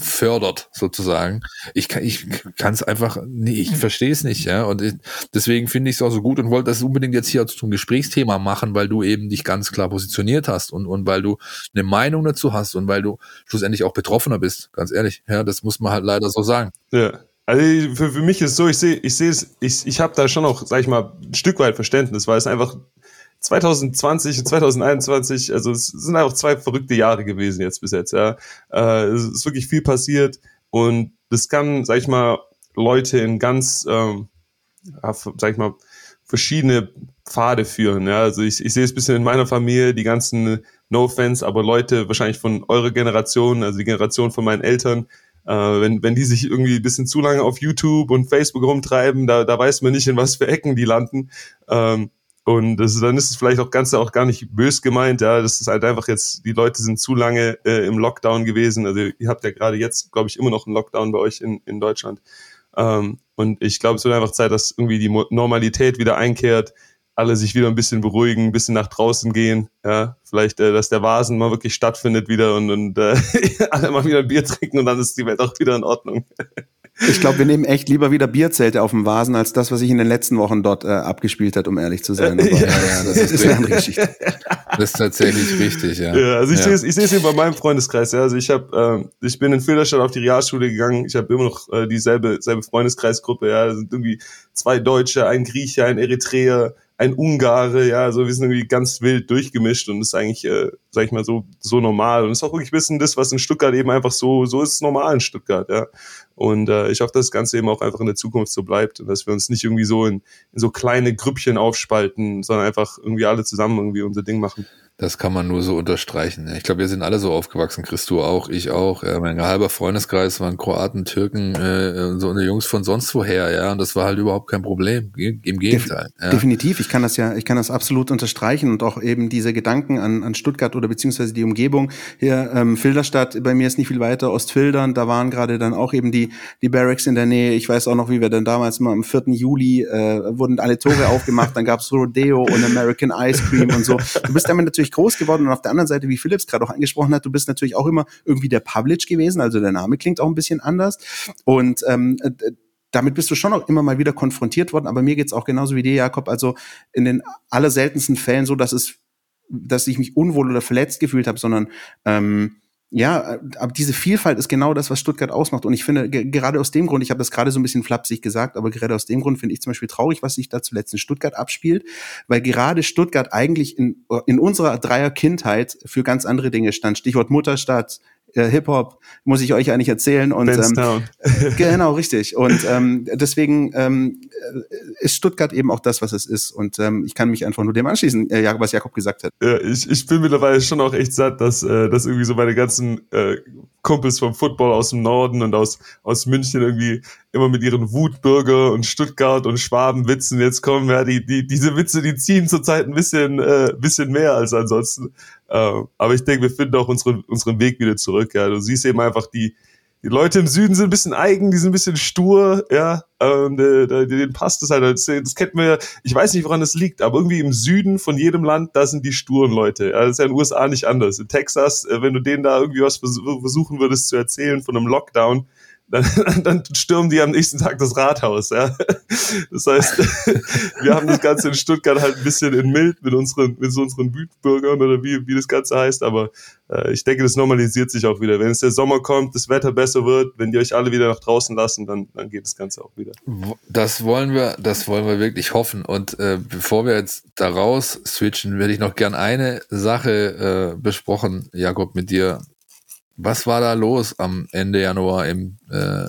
fördert sozusagen. Ich kann ich kann es einfach nee, ich verstehe es nicht, ja, und ich, deswegen finde ich es auch so gut und wollte das unbedingt jetzt hier zum Gesprächsthema machen, weil du eben dich ganz klar positioniert hast und und weil du eine Meinung dazu hast und weil du schlussendlich auch betroffener bist, ganz ehrlich. Ja, das muss man halt leider so sagen. Ja. Also für, für mich ist so, ich sehe ich sehe es ich ich habe da schon auch, sag ich mal, ein Stück weit Verständnis, weil es einfach 2020 und 2021, also es sind einfach zwei verrückte Jahre gewesen jetzt bis jetzt, ja. Äh, es ist wirklich viel passiert und das kann, sag ich mal, Leute in ganz, ähm, sag ich mal, verschiedene Pfade führen. Ja, also ich, ich sehe es ein bisschen in meiner Familie, die ganzen No Offense, aber Leute wahrscheinlich von eurer Generation, also die Generation von meinen Eltern, äh, wenn, wenn die sich irgendwie ein bisschen zu lange auf YouTube und Facebook rumtreiben, da, da weiß man nicht, in was für Ecken die landen. Ähm, und das, dann ist es vielleicht auch ganz auch gar nicht bös gemeint, ja. Das ist halt einfach jetzt, die Leute sind zu lange äh, im Lockdown gewesen. Also ihr habt ja gerade jetzt, glaube ich, immer noch einen Lockdown bei euch in, in Deutschland. Ähm, und ich glaube, es wird einfach Zeit, dass irgendwie die Normalität wieder einkehrt, alle sich wieder ein bisschen beruhigen, ein bisschen nach draußen gehen, ja. Vielleicht, äh, dass der Vasen mal wirklich stattfindet wieder und, und äh, alle mal wieder ein Bier trinken und dann ist die Welt auch wieder in Ordnung. Ich glaube, wir nehmen echt lieber wieder Bierzelte auf dem Vasen, als das, was sich in den letzten Wochen dort äh, abgespielt hat, um ehrlich zu sein. Aber, ja, ja, das ist, eine andere Geschichte. Das ist tatsächlich richtig, ja. ja also ich ja. sehe es ich sehe es hier bei meinem Freundeskreis. Ja. Also ich habe, äh, ich bin in Filderstadt auf die Realschule gegangen. Ich habe immer noch äh, dieselbe selbe Freundeskreisgruppe. Ja, das sind irgendwie zwei Deutsche, ein Grieche, ein Eritreer, ein Ungare, ja, also wir sind irgendwie ganz wild durchgemischt und ist eigentlich, äh, sag ich mal, so, so normal. Und ist auch wirklich ein bisschen das, was in Stuttgart eben einfach so, so ist es normal in Stuttgart, ja. Und äh, ich hoffe, dass das Ganze eben auch einfach in der Zukunft so bleibt und dass wir uns nicht irgendwie so in, in so kleine Grüppchen aufspalten, sondern einfach irgendwie alle zusammen irgendwie unser Ding machen. Das kann man nur so unterstreichen. Ich glaube, wir sind alle so aufgewachsen, Christo auch, ich auch. Ja, mein halber Freundeskreis waren Kroaten, Türken, äh, so eine Jungs von sonst woher, ja. Und das war halt überhaupt kein Problem. Im Gegenteil. ja. Definitiv. Ich kann das ja, ich kann das absolut unterstreichen und auch eben diese Gedanken an, an Stuttgart oder beziehungsweise die Umgebung. Hier ähm, Filderstadt, bei mir ist nicht viel weiter, Ostfildern, da waren gerade dann auch eben die, die Barracks in der Nähe. Ich weiß auch noch, wie wir dann damals mal am 4. Juli äh, wurden alle Tore aufgemacht, dann gab's Rodeo und American Ice Cream und so. Du bist damit natürlich groß geworden und auf der anderen Seite, wie Philips gerade auch angesprochen hat, du bist natürlich auch immer irgendwie der Public gewesen, also der Name klingt auch ein bisschen anders. Und ähm, äh, damit bist du schon auch immer mal wieder konfrontiert worden, aber mir geht's auch genauso wie dir, Jakob, also in den allerseltensten Fällen so, dass es dass ich mich unwohl oder verletzt gefühlt habe, sondern ähm, ja, aber diese Vielfalt ist genau das, was Stuttgart ausmacht. Und ich finde, gerade aus dem Grund, ich habe das gerade so ein bisschen flapsig gesagt, aber gerade aus dem Grund finde ich zum Beispiel traurig, was sich da zuletzt in Stuttgart abspielt, weil gerade Stuttgart eigentlich in, in unserer Dreier Kindheit für ganz andere Dinge stand. Stichwort Mutterstadt, äh, Hip-Hop, muss ich euch eigentlich erzählen. Und ähm, genau, richtig. Und ähm, deswegen ähm, äh, ist Stuttgart eben auch das, was es ist. Und ähm, ich kann mich einfach nur dem anschließen, äh, was Jakob gesagt hat. Ja, ich, ich bin mittlerweile schon auch echt satt, dass, äh, dass irgendwie so meine ganzen äh, Kumpels vom Football aus dem Norden und aus, aus München irgendwie immer mit ihren Wutbürger und Stuttgart und Schwabenwitzen jetzt kommen. Ja, die, die, diese Witze, die ziehen zurzeit ein bisschen, äh, bisschen mehr als ansonsten. Äh, aber ich denke, wir finden auch unseren, unseren Weg wieder zurück. Ja, du siehst eben einfach die, die Leute im Süden sind ein bisschen eigen, die sind ein bisschen stur, ja, ähm, denen passt es halt. Das, das kennt man ja, ich weiß nicht, woran das liegt, aber irgendwie im Süden von jedem Land, da sind die sturen Leute. Ja, das ist ja in den USA nicht anders. In Texas, äh, wenn du denen da irgendwie was versuchen würdest zu erzählen von einem Lockdown, dann, dann stürmen die am nächsten Tag das Rathaus. Ja. Das heißt, wir haben das Ganze in Stuttgart halt ein bisschen in mild mit unseren, mit unseren Wütbürgern oder wie, wie das Ganze heißt, aber äh, ich denke, das normalisiert sich auch wieder. Wenn es der Sommer kommt, das Wetter besser wird, wenn die euch alle wieder nach draußen lassen, dann, dann geht das Ganze auch wieder. Das wollen wir, das wollen wir wirklich hoffen. Und äh, bevor wir jetzt daraus switchen, werde ich noch gern eine Sache äh, besprochen, Jakob, mit dir. Was war da los am Ende Januar im äh,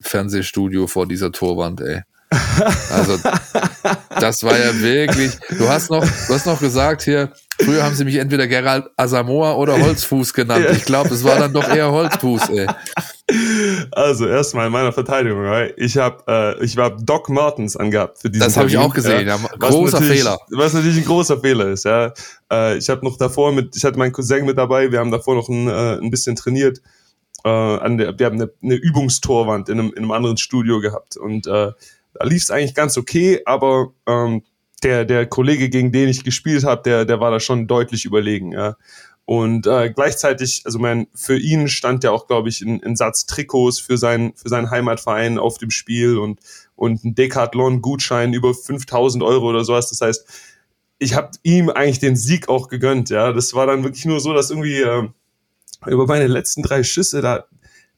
Fernsehstudio vor dieser Torwand, ey? Also, das war ja wirklich. Du hast noch, du hast noch gesagt hier, früher haben sie mich entweder Gerald Asamoah oder Holzfuß genannt. Ich glaube, es war dann doch eher Holzfuß, ey. Also erstmal in meiner Verteidigung, ich habe, äh, ich war Doc Martens angehabt für diesen Das habe ich auch gesehen. Ja. Großer Fehler. Was natürlich ein großer Fehler ist. Ja, äh, ich habe noch davor mit, ich hatte meinen Cousin mit dabei. Wir haben davor noch ein, äh, ein bisschen trainiert. Äh, an der, wir haben eine, eine Übungstorwand in einem, in einem anderen Studio gehabt und äh, da lief es eigentlich ganz okay, aber ähm, der, der Kollege, gegen den ich gespielt habe, der, der war da schon deutlich überlegen. Ja. Und äh, gleichzeitig, also mein, für ihn stand ja auch, glaube ich, ein, ein Satz Trikots für, sein, für seinen Heimatverein auf dem Spiel und, und ein Decathlon-Gutschein über 5000 Euro oder sowas. Das heißt, ich habe ihm eigentlich den Sieg auch gegönnt. Ja, Das war dann wirklich nur so, dass irgendwie äh, über meine letzten drei Schüsse, da,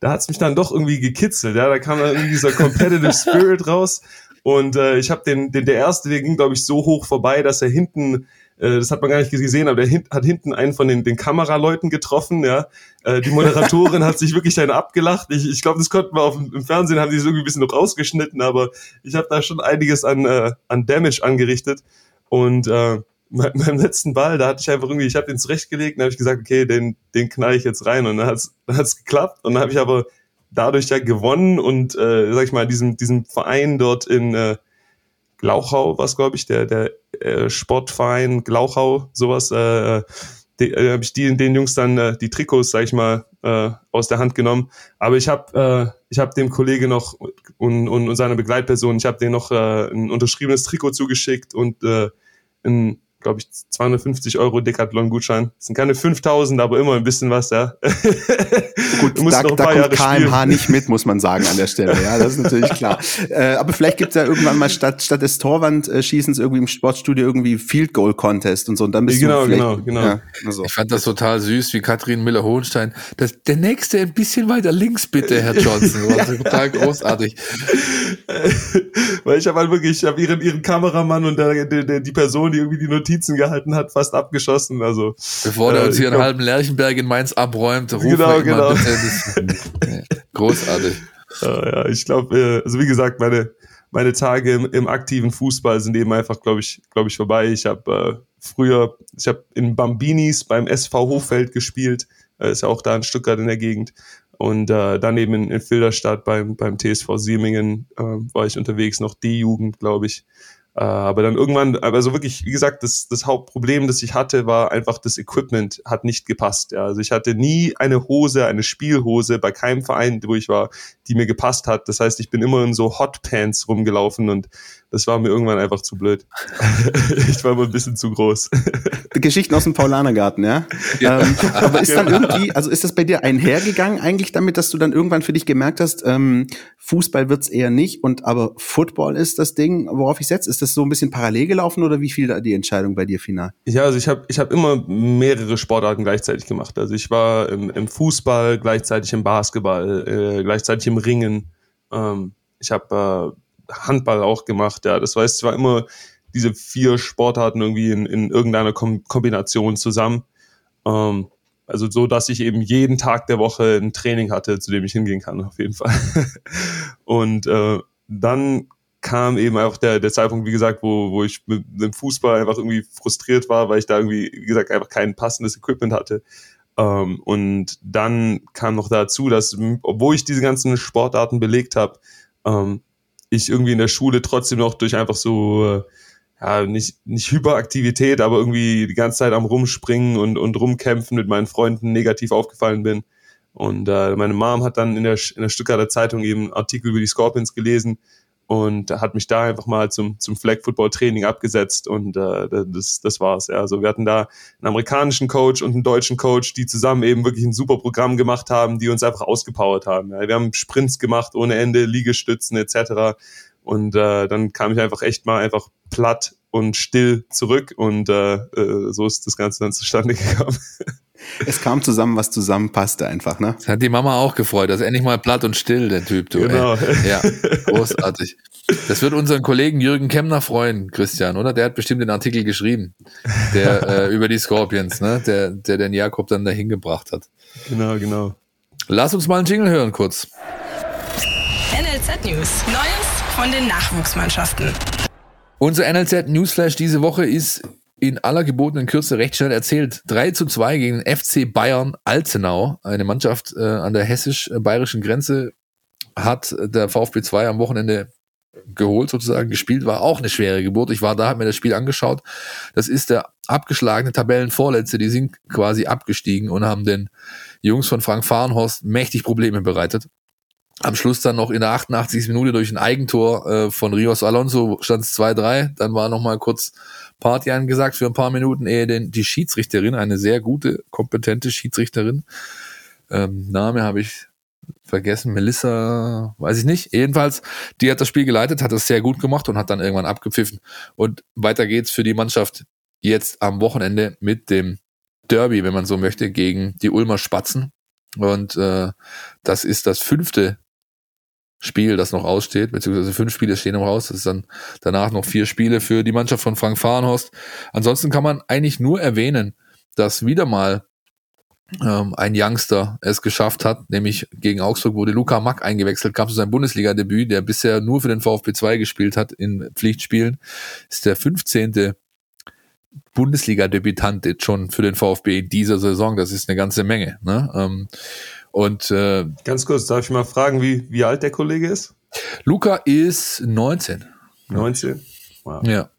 da hat's mich dann doch irgendwie gekitzelt. Ja, Da kam dann irgendwie dieser Competitive Spirit raus. Und äh, ich habe den, den, der erste, der ging, glaube ich, so hoch vorbei, dass er hinten äh, das hat man gar nicht gesehen, aber der hint, hat hinten einen von den, den Kameraleuten getroffen, ja. Äh, die Moderatorin hat sich wirklich dann abgelacht. Ich, ich glaube, das konnten wir auf, im Fernsehen, haben die es irgendwie ein bisschen noch rausgeschnitten, aber ich habe da schon einiges an, äh, an Damage angerichtet. Und äh, beim letzten Ball, da hatte ich einfach irgendwie, ich habe den zurechtgelegt und habe ich gesagt, okay, den, den knall ich jetzt rein. Und dann hat's dann hat's geklappt. Und dann habe ich aber dadurch ja gewonnen und, äh, sag ich mal, diesem, diesem Verein dort in äh, Glauchau, was glaube ich, der, der äh, Sportverein Glauchau, sowas, äh, äh, habe ich die, den Jungs dann äh, die Trikots, sag ich mal, äh, aus der Hand genommen. Aber ich habe äh, ich hab dem Kollege noch und, und, und seiner Begleitperson, ich habe denen noch äh, ein unterschriebenes Trikot zugeschickt und äh, ein glaube ich, 250 Euro Decathlon-Gutschein. Das sind keine 5000, aber immer ein bisschen was, ja. Gut, da, da kommt KMH spielen. nicht mit, muss man sagen an der Stelle. Ja, das ist natürlich klar. Äh, aber vielleicht gibt es ja irgendwann mal statt, statt des Torwandschießens irgendwie im Sportstudio irgendwie Field Goal Contest und so. Und dann bist genau, du genau, genau. Ja, also. Ich fand das total süß, wie Katrin Müller-Hohenstein. Der nächste ein bisschen weiter links, bitte, Herr Johnson. Das ist total großartig. Weil ich habe halt wirklich, ich habe ihren, ihren Kameramann und der, der, der, die Person, die irgendwie die Notiz Notizen gehalten hat, fast abgeschossen. Also, Bevor der äh, uns hier einen halben Lerchenberg in Mainz abräumt, rufen genau, genau. bitte. Großartig. Ja, ja ich glaube, äh, also wie gesagt, meine, meine Tage im, im aktiven Fußball sind eben einfach, glaube ich, glaube ich, vorbei. Ich habe äh, früher, ich habe in Bambinis beim SV Hochfeld gespielt, äh, ist ja auch da in Stuttgart in der Gegend. Und äh, dann eben in, in Filderstadt beim, beim TSV Siemingen äh, war ich unterwegs, noch D-Jugend, glaube ich. Äh, aber dann irgendwann, also wirklich, wie gesagt, das, das Hauptproblem, das ich hatte, war einfach, das Equipment hat nicht gepasst. Ja. Also ich hatte nie eine Hose, eine Spielhose bei keinem Verein, wo ich war, die mir gepasst hat. Das heißt, ich bin immer in so Hotpants rumgelaufen und das war mir irgendwann einfach zu blöd. ich war immer ein bisschen zu groß. Geschichten aus dem Paulanergarten, ja. ja. Ähm, aber ist dann genau. irgendwie, also ist das bei dir einhergegangen eigentlich damit, dass du dann irgendwann für dich gemerkt hast, ähm, Fußball wird's eher nicht und aber Football ist das Ding, worauf ich setze? Ist das so ein bisschen parallel gelaufen oder wie fiel da die Entscheidung bei dir final? Ja, also ich habe ich hab immer mehrere Sportarten gleichzeitig gemacht. Also ich war im, im Fußball, gleichzeitig im Basketball, äh, gleichzeitig im Ringen. Ähm, ich habe äh, Handball auch gemacht, ja. Das heißt, es war immer diese vier Sportarten irgendwie in, in irgendeiner Kom Kombination zusammen. Ähm, also so, dass ich eben jeden Tag der Woche ein Training hatte, zu dem ich hingehen kann, auf jeden Fall. und äh, dann kam eben auch der, der Zeitpunkt, wie gesagt, wo, wo ich mit dem Fußball einfach irgendwie frustriert war, weil ich da irgendwie, wie gesagt, einfach kein passendes Equipment hatte. Ähm, und dann kam noch dazu, dass, obwohl ich diese ganzen Sportarten belegt habe, ähm, ich irgendwie in der Schule trotzdem noch durch einfach so, äh, ja, nicht, nicht Hyperaktivität, aber irgendwie die ganze Zeit am Rumspringen und, und Rumkämpfen mit meinen Freunden negativ aufgefallen bin. Und äh, meine Mom hat dann in der, in der Stuttgarter Zeitung eben einen Artikel über die Scorpions gelesen und hat mich da einfach mal zum, zum Flag Football Training abgesetzt und äh, das, das war's. Ja. Also wir hatten da einen amerikanischen Coach und einen deutschen Coach, die zusammen eben wirklich ein super Programm gemacht haben, die uns einfach ausgepowert haben. Ja. Wir haben Sprints gemacht ohne Ende, Liegestützen etc. Und äh, dann kam ich einfach echt mal einfach platt und still zurück und äh, äh, so ist das Ganze dann zustande gekommen. Es kam zusammen, was zusammenpasste einfach, ne? Das hat die Mama auch gefreut. Das ist endlich mal platt und still, der Typ, du. Genau. Ey. Ja, großartig. Das wird unseren Kollegen Jürgen Kemner freuen, Christian, oder? Der hat bestimmt den Artikel geschrieben, der äh, über die Scorpions, ne? Der, der den Jakob dann dahin gebracht hat. Genau, genau. Lass uns mal einen Jingle hören, kurz. NLZ News. Neues von den Nachwuchsmannschaften. Unser NLZ Newsflash diese Woche ist in aller gebotenen Kürze recht schnell erzählt. 3 zu 2 gegen FC Bayern Alzenau, eine Mannschaft äh, an der hessisch-bayerischen Grenze, hat der VfB 2 am Wochenende geholt, sozusagen gespielt, war auch eine schwere Geburt. Ich war da, habe mir das Spiel angeschaut. Das ist der abgeschlagene Tabellenvorletzte. Die sind quasi abgestiegen und haben den Jungs von Frank Fahrenhorst mächtig Probleme bereitet. Am Schluss dann noch in der 88. Minute durch ein Eigentor äh, von Rios Alonso stand es 2-3. Dann war noch mal kurz Party angesagt für ein paar Minuten, ehe denn die Schiedsrichterin, eine sehr gute, kompetente Schiedsrichterin, ähm, Name habe ich vergessen, Melissa, weiß ich nicht. Jedenfalls, die hat das Spiel geleitet, hat das sehr gut gemacht und hat dann irgendwann abgepfiffen. Und weiter geht's für die Mannschaft jetzt am Wochenende mit dem Derby, wenn man so möchte, gegen die Ulmer Spatzen. Und äh, das ist das fünfte Spiel, das noch aussteht, beziehungsweise fünf Spiele stehen noch aus. Das ist dann danach noch vier Spiele für die Mannschaft von Frank Fahrenhorst. Ansonsten kann man eigentlich nur erwähnen, dass wieder mal ähm, ein Youngster es geschafft hat, nämlich gegen Augsburg wurde Luca Mack eingewechselt, kam zu seinem Bundesliga-Debüt, der bisher nur für den VfB 2 gespielt hat in Pflichtspielen, ist der 15. Bundesliga-Debütant jetzt schon für den VfB in dieser Saison. Das ist eine ganze Menge. Ne? Ähm, und äh, ganz kurz, darf ich mal fragen, wie, wie alt der Kollege ist? Luca ist 19. 19? Wow. Ja.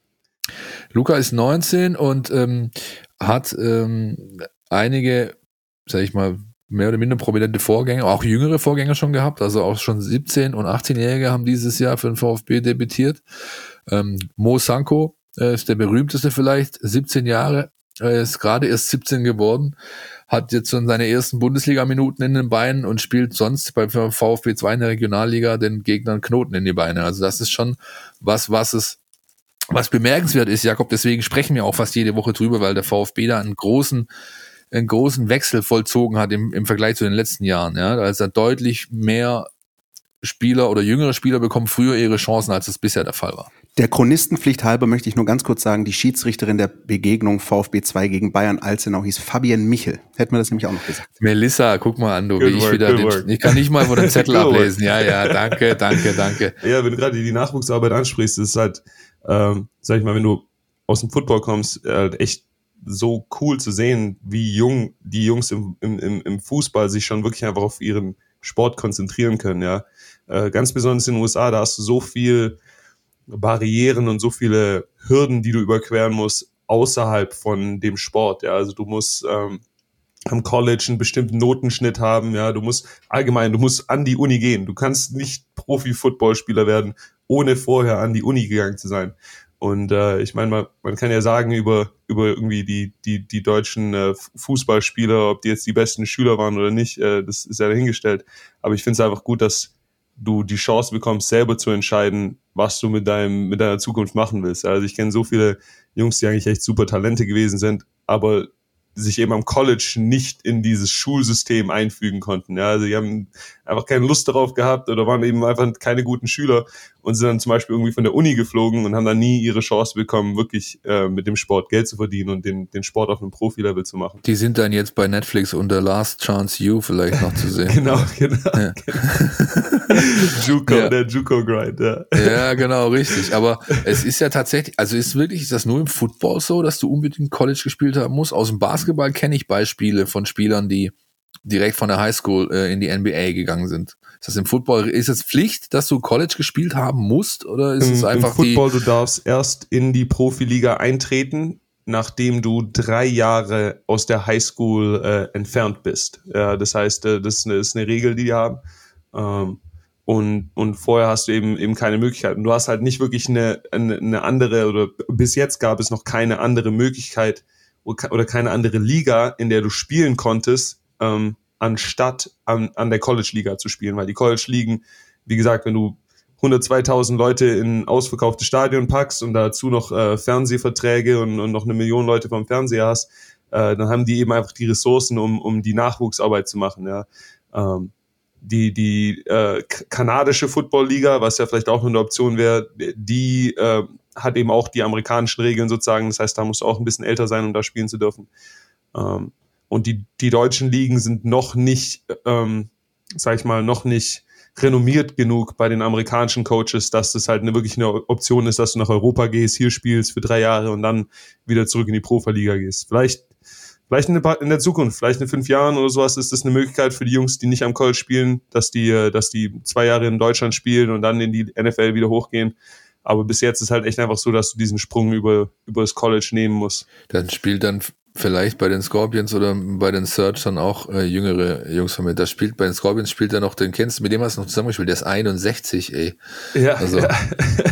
Luca ist 19 und ähm, hat ähm, einige, sag ich mal, mehr oder minder prominente Vorgänger, auch jüngere Vorgänger schon gehabt. Also auch schon 17- und 18-Jährige haben dieses Jahr für den VfB debütiert. Ähm, Mo Sanko äh, ist der berühmteste vielleicht, 17 Jahre, er ist gerade erst 17 geworden hat jetzt schon seine ersten Bundesliga-Minuten in den Beinen und spielt sonst beim VfB 2 in der Regionalliga den Gegnern Knoten in die Beine. Also das ist schon was, was es was bemerkenswert ist, Jakob, deswegen sprechen wir auch fast jede Woche drüber, weil der VfB da einen großen, einen großen Wechsel vollzogen hat im, im Vergleich zu den letzten Jahren. Ja, also er deutlich mehr Spieler oder jüngere Spieler bekommen früher ihre Chancen, als es bisher der Fall war. Der Chronistenpflicht halber möchte ich nur ganz kurz sagen, die Schiedsrichterin der Begegnung VfB 2 gegen Bayern Alzenau hieß Fabienne Michel. Hätten wir das nämlich auch noch gesagt. Melissa, guck mal an, du, good wie ich wieder den, ich kann nicht mal von den Zettel ablesen. Ja, ja, danke, danke, danke. Ja, wenn du gerade die Nachwuchsarbeit ansprichst, ist halt, ähm, sag ich mal, wenn du aus dem Football kommst, halt echt so cool zu sehen, wie jung die Jungs im, im, im Fußball sich schon wirklich einfach auf ihren Sport konzentrieren können, ja. Äh, ganz besonders in den USA, da hast du so viel Barrieren und so viele Hürden, die du überqueren musst, außerhalb von dem Sport. Ja, also du musst ähm, am College einen bestimmten Notenschnitt haben. Ja, du musst allgemein, du musst an die Uni gehen. Du kannst nicht Profi-Footballspieler werden, ohne vorher an die Uni gegangen zu sein. Und äh, ich meine, man, man kann ja sagen über, über irgendwie die, die, die deutschen äh, Fußballspieler, ob die jetzt die besten Schüler waren oder nicht, äh, das ist ja dahingestellt. Aber ich finde es einfach gut, dass du die Chance bekommst, selber zu entscheiden, was du mit deinem, mit deiner Zukunft machen willst. Also ich kenne so viele Jungs, die eigentlich echt super Talente gewesen sind, aber sich eben am College nicht in dieses Schulsystem einfügen konnten. Ja, also die haben einfach keine Lust darauf gehabt oder waren eben einfach keine guten Schüler und sind dann zum Beispiel irgendwie von der Uni geflogen und haben dann nie ihre Chance bekommen, wirklich äh, mit dem Sport Geld zu verdienen und den, den Sport auf einem Profilevel zu machen. Die sind dann jetzt bei Netflix unter Last Chance You vielleicht noch zu sehen. genau, genau. Ja. Juco, ja. der Juco-Grind, ja. Ja, genau, richtig. Aber es ist ja tatsächlich, also ist wirklich, ist das nur im Football so, dass du unbedingt College gespielt haben musst? Aus dem Basketball kenne ich Beispiele von Spielern, die direkt von der Highschool äh, in die NBA gegangen sind. Ist das im Football, ist es Pflicht, dass du College gespielt haben musst oder ist Im, es einfach Im Football, die, du darfst erst in die Profiliga eintreten, nachdem du drei Jahre aus der Highschool äh, entfernt bist. Ja, das heißt, äh, das ist eine, ist eine, Regel, die die haben. Ähm, und, und vorher hast du eben eben keine Möglichkeit. Und du hast halt nicht wirklich eine, eine, eine andere, oder bis jetzt gab es noch keine andere Möglichkeit oder keine andere Liga, in der du spielen konntest, ähm, anstatt an, an der College-Liga zu spielen. Weil die College-Ligen, wie gesagt, wenn du 102.000 Leute in ausverkaufte Stadion packst und dazu noch äh, Fernsehverträge und, und noch eine Million Leute vom Fernseher hast, äh, dann haben die eben einfach die Ressourcen, um, um die Nachwuchsarbeit zu machen. Ja. Ähm, die, die äh, kanadische Football-Liga, was ja vielleicht auch eine Option wäre, die äh, hat eben auch die amerikanischen Regeln sozusagen. Das heißt, da musst du auch ein bisschen älter sein, um da spielen zu dürfen. Ähm, und die, die deutschen Ligen sind noch nicht, ähm, sag ich mal, noch nicht renommiert genug bei den amerikanischen Coaches, dass das halt eine, wirklich eine Option ist, dass du nach Europa gehst, hier spielst für drei Jahre und dann wieder zurück in die Profiliga gehst. Vielleicht vielleicht in der, in der Zukunft, vielleicht in fünf Jahren oder sowas, ist das eine Möglichkeit für die Jungs, die nicht am College spielen, dass die, äh, dass die zwei Jahre in Deutschland spielen und dann in die NFL wieder hochgehen. Aber bis jetzt ist halt echt einfach so, dass du diesen Sprung über, über das College nehmen musst. Dann spielt dann vielleicht bei den Scorpions oder bei den Search dann auch äh, jüngere Jungs von mir. Das spielt bei den Scorpions spielt er noch, den kennst du, mit dem hast du noch zusammengespielt, der ist 61, ey. Ja. Also ja.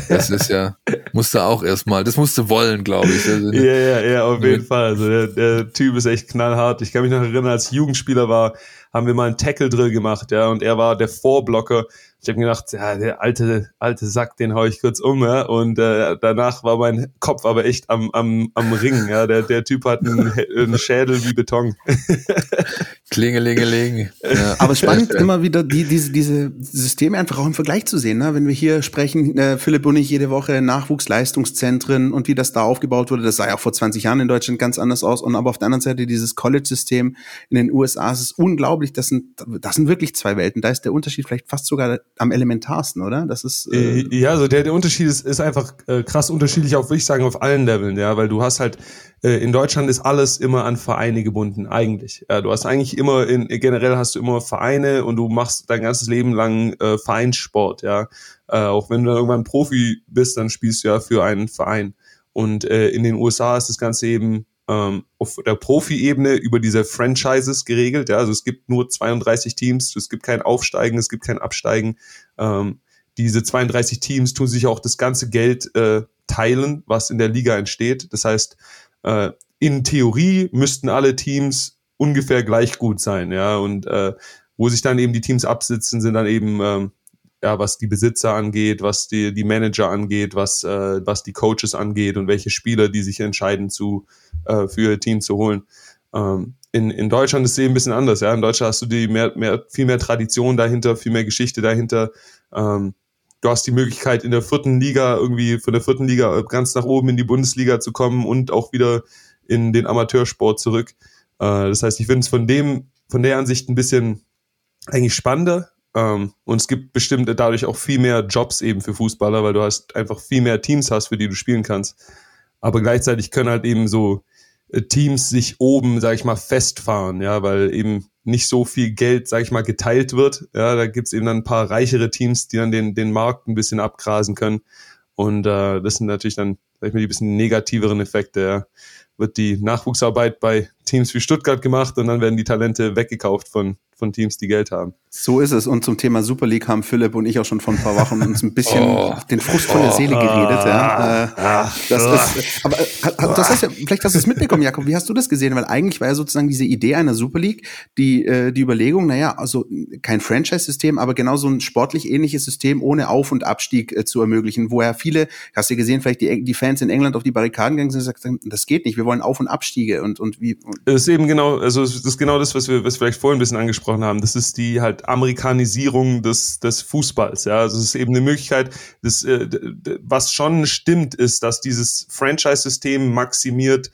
das ist ja, musste auch erstmal, das musste wollen, glaube ich. Also, ja, ja, ja, auf jeden Fall. Also der, der Typ ist echt knallhart. Ich kann mich noch erinnern, als Jugendspieler war, haben wir mal einen Tackle-Drill gemacht, ja, und er war der Vorblocker ich habe mir gedacht, ja, der alte, alte Sack, den hau ich kurz um, ja. Und äh, danach war mein Kopf aber echt am, am, am Ring. Ja. Der, der Typ hat einen, einen Schädel wie Beton. Klingelingeling. Ja. Aber spannend, immer wieder die, diese, diese Systeme einfach auch im Vergleich zu sehen. Ne? Wenn wir hier sprechen, äh, Philipp und ich jede Woche Nachwuchsleistungszentren und wie das da aufgebaut wurde, das sah ja auch vor 20 Jahren in Deutschland ganz anders aus. Und aber auf der anderen Seite dieses College-System in den USA, es ist unglaublich. Das sind, das sind wirklich zwei Welten. Da ist der Unterschied vielleicht fast sogar am elementarsten, oder? Das ist äh, äh ja, also der, der Unterschied ist, ist einfach äh, krass unterschiedlich auf, würde ich sagen, auf allen Leveln, ja, weil du hast halt äh, in Deutschland ist alles immer an Vereine gebunden, eigentlich. Ja, du hast eigentlich immer in generell hast du immer Vereine und du machst dein ganzes Leben lang äh, Vereinssport, ja. Äh, auch wenn du dann irgendwann Profi bist, dann spielst du ja für einen Verein. Und äh, in den USA ist das Ganze eben ähm, auf der Profi-Ebene über diese Franchises geregelt. Ja? Also es gibt nur 32 Teams, es gibt kein Aufsteigen, es gibt kein Absteigen. Ähm, diese 32 Teams tun sich auch das ganze Geld äh, teilen, was in der Liga entsteht. Das heißt, äh, in Theorie müssten alle Teams ungefähr gleich gut sein, ja. Und äh, wo sich dann eben die Teams absitzen, sind dann eben ähm, ja, was die Besitzer angeht, was die, die Manager angeht, was, äh, was die Coaches angeht und welche Spieler, die sich entscheiden, zu, äh, für Team zu holen. Ähm, in, in Deutschland ist es eben ein bisschen anders. Ja? In Deutschland hast du die mehr, mehr, viel mehr Tradition dahinter, viel mehr Geschichte dahinter. Ähm, du hast die Möglichkeit, in der vierten Liga irgendwie von der vierten Liga ganz nach oben in die Bundesliga zu kommen und auch wieder in den Amateursport zurück. Äh, das heißt, ich finde es von dem, von der Ansicht ein bisschen eigentlich spannender, ähm, und es gibt bestimmt dadurch auch viel mehr Jobs eben für Fußballer, weil du hast einfach viel mehr Teams hast, für die du spielen kannst. Aber gleichzeitig können halt eben so Teams sich oben, sag ich mal, festfahren, ja, weil eben nicht so viel Geld, sag ich mal, geteilt wird. Ja, da gibt's eben dann ein paar reichere Teams, die dann den, den Markt ein bisschen abgrasen können. Und äh, das sind natürlich dann, sag ich mal, die bisschen negativeren Effekte. Ja. Wird die Nachwuchsarbeit bei Teams wie Stuttgart gemacht und dann werden die Talente weggekauft von, von Teams, die Geld haben. So ist es. Und zum Thema Super League haben Philipp und ich auch schon vor ein paar Wochen uns ein bisschen oh. den Frust von der Seele geredet. Ja. Äh, das ist, aber äh, das heißt ja, vielleicht hast du es mitbekommen, Jakob. Wie hast du das gesehen? Weil eigentlich war ja sozusagen diese Idee einer Super League, die, äh, die Überlegung, naja, also kein Franchise-System, aber genau so ein sportlich ähnliches System ohne Auf- und Abstieg äh, zu ermöglichen, wo ja viele, hast du gesehen, vielleicht die, die Fans in England auf die Barrikaden gegangen sind und gesagt haben, das geht nicht, wir wollen Auf- und Abstiege und, und wie. Das ist eben genau, also das ist genau das, was wir, was wir vielleicht vorhin ein bisschen angesprochen haben. Das ist die halt Amerikanisierung des, des Fußballs. Ja, also es ist eben eine Möglichkeit, das, äh, was schon stimmt, ist, dass dieses Franchise-System maximiert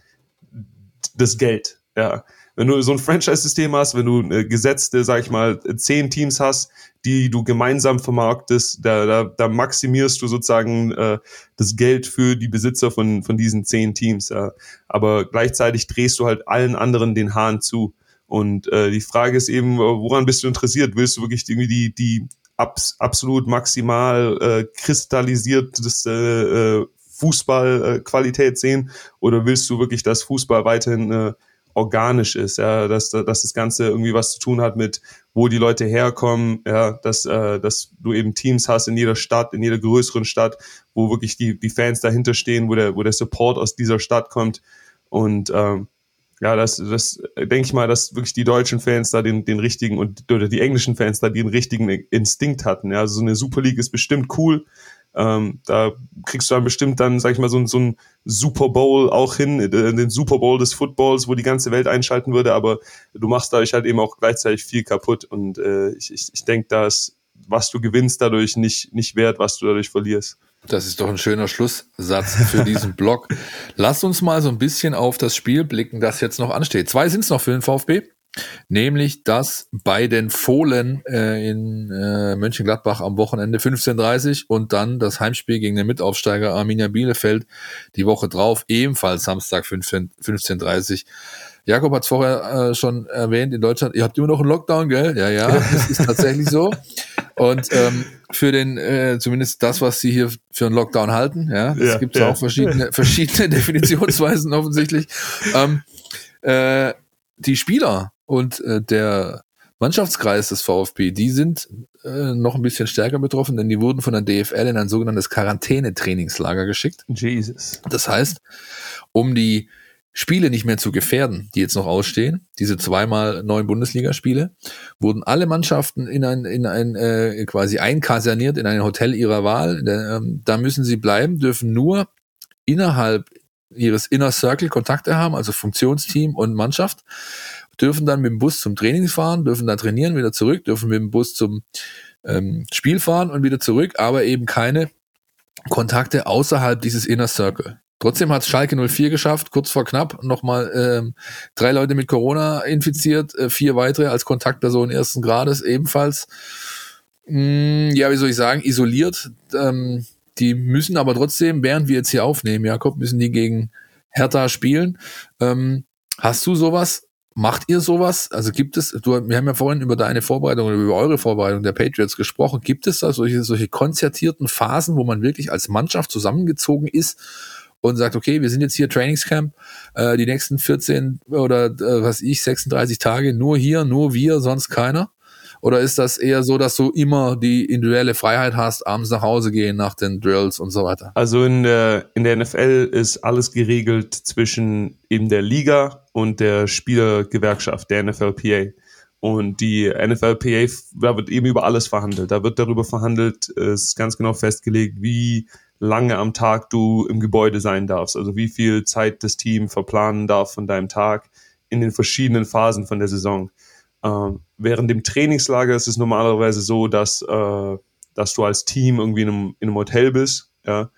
das Geld. Ja, wenn du so ein Franchise-System hast, wenn du äh, gesetzte, sag ich mal, zehn Teams hast, die du gemeinsam vermarktest, da, da, da maximierst du sozusagen äh, das Geld für die Besitzer von, von diesen zehn Teams. Ja. Aber gleichzeitig drehst du halt allen anderen den Hahn zu. Und äh, die Frage ist eben, woran bist du interessiert? Willst du wirklich irgendwie die, die abs absolut maximal äh, kristallisiert äh, Fußballqualität sehen? Oder willst du wirklich, dass Fußball weiterhin äh, organisch ist, ja, dass, dass das Ganze irgendwie was zu tun hat mit, wo die Leute herkommen, ja, dass, äh, dass du eben Teams hast in jeder Stadt, in jeder größeren Stadt, wo wirklich die, die Fans dahinter stehen, wo der, wo der Support aus dieser Stadt kommt. Und ähm, ja, das, das denke ich mal, dass wirklich die deutschen Fans da den, den richtigen und oder die englischen Fans da den richtigen Instinkt hatten. Ja, also so eine Super League ist bestimmt cool, ähm, da kriegst du dann bestimmt dann, sag ich mal, so, so ein Super Bowl auch hin, äh, den Super Bowl des Footballs, wo die ganze Welt einschalten würde, aber du machst dadurch halt eben auch gleichzeitig viel kaputt. Und äh, ich, ich, ich denke, dass was du gewinnst dadurch nicht, nicht wert, was du dadurch verlierst. Das ist doch ein schöner Schlusssatz für diesen Blog. Lass uns mal so ein bisschen auf das Spiel blicken, das jetzt noch ansteht. Zwei sind es noch für den VfB. Nämlich, dass bei den Fohlen äh, in äh, Mönchengladbach am Wochenende 15.30 und dann das Heimspiel gegen den Mitaufsteiger Arminia Bielefeld die Woche drauf, ebenfalls Samstag 15.30 Jakob hat es vorher äh, schon erwähnt, in Deutschland, ihr habt immer noch einen Lockdown, gell? Ja, ja, das ist tatsächlich so. Und ähm, für den, äh, zumindest das, was sie hier für einen Lockdown halten, ja, es ja, gibt ja. auch verschiedene, verschiedene Definitionsweisen offensichtlich. Ähm, äh, die Spieler und äh, der Mannschaftskreis des VfB, die sind äh, noch ein bisschen stärker betroffen, denn die wurden von der DFL in ein sogenanntes Quarantänetrainingslager geschickt. Jesus. Das heißt, um die Spiele nicht mehr zu gefährden, die jetzt noch ausstehen, diese zweimal neun Bundesligaspiele, wurden alle Mannschaften in ein, in ein äh, quasi einkaserniert in ein Hotel ihrer Wahl. Da, ähm, da müssen sie bleiben, dürfen nur innerhalb ihres Inner Circle Kontakte haben, also Funktionsteam und Mannschaft dürfen dann mit dem Bus zum Training fahren, dürfen da trainieren, wieder zurück, dürfen mit dem Bus zum ähm, Spiel fahren und wieder zurück, aber eben keine Kontakte außerhalb dieses Inner Circle. Trotzdem hat Schalke 04 geschafft, kurz vor knapp, nochmal ähm, drei Leute mit Corona infiziert, äh, vier weitere als Kontaktpersonen ersten Grades ebenfalls. Mm, ja, wie soll ich sagen, isoliert. Ähm, die müssen aber trotzdem, während wir jetzt hier aufnehmen, Jakob, müssen die gegen Hertha spielen. Ähm, hast du sowas Macht ihr sowas? Also gibt es, du, wir haben ja vorhin über deine Vorbereitung oder über eure Vorbereitung der Patriots gesprochen. Gibt es da solche, solche konzertierten Phasen, wo man wirklich als Mannschaft zusammengezogen ist und sagt, okay, wir sind jetzt hier Trainingscamp, äh, die nächsten 14 oder äh, was ich, 36 Tage nur hier, nur wir, sonst keiner? Oder ist das eher so, dass du immer die individuelle Freiheit hast, abends nach Hause gehen nach den Drills und so weiter? Also in der, in der NFL ist alles geregelt zwischen eben der Liga und der Spielergewerkschaft, der NFLPA. Und die NFLPA, da wird eben über alles verhandelt. Da wird darüber verhandelt, es ist ganz genau festgelegt, wie lange am Tag du im Gebäude sein darfst. Also wie viel Zeit das Team verplanen darf von deinem Tag in den verschiedenen Phasen von der Saison. Ähm, während dem Trainingslager ist es normalerweise so, dass, äh, dass du als Team irgendwie in einem, in einem Hotel bist, ja,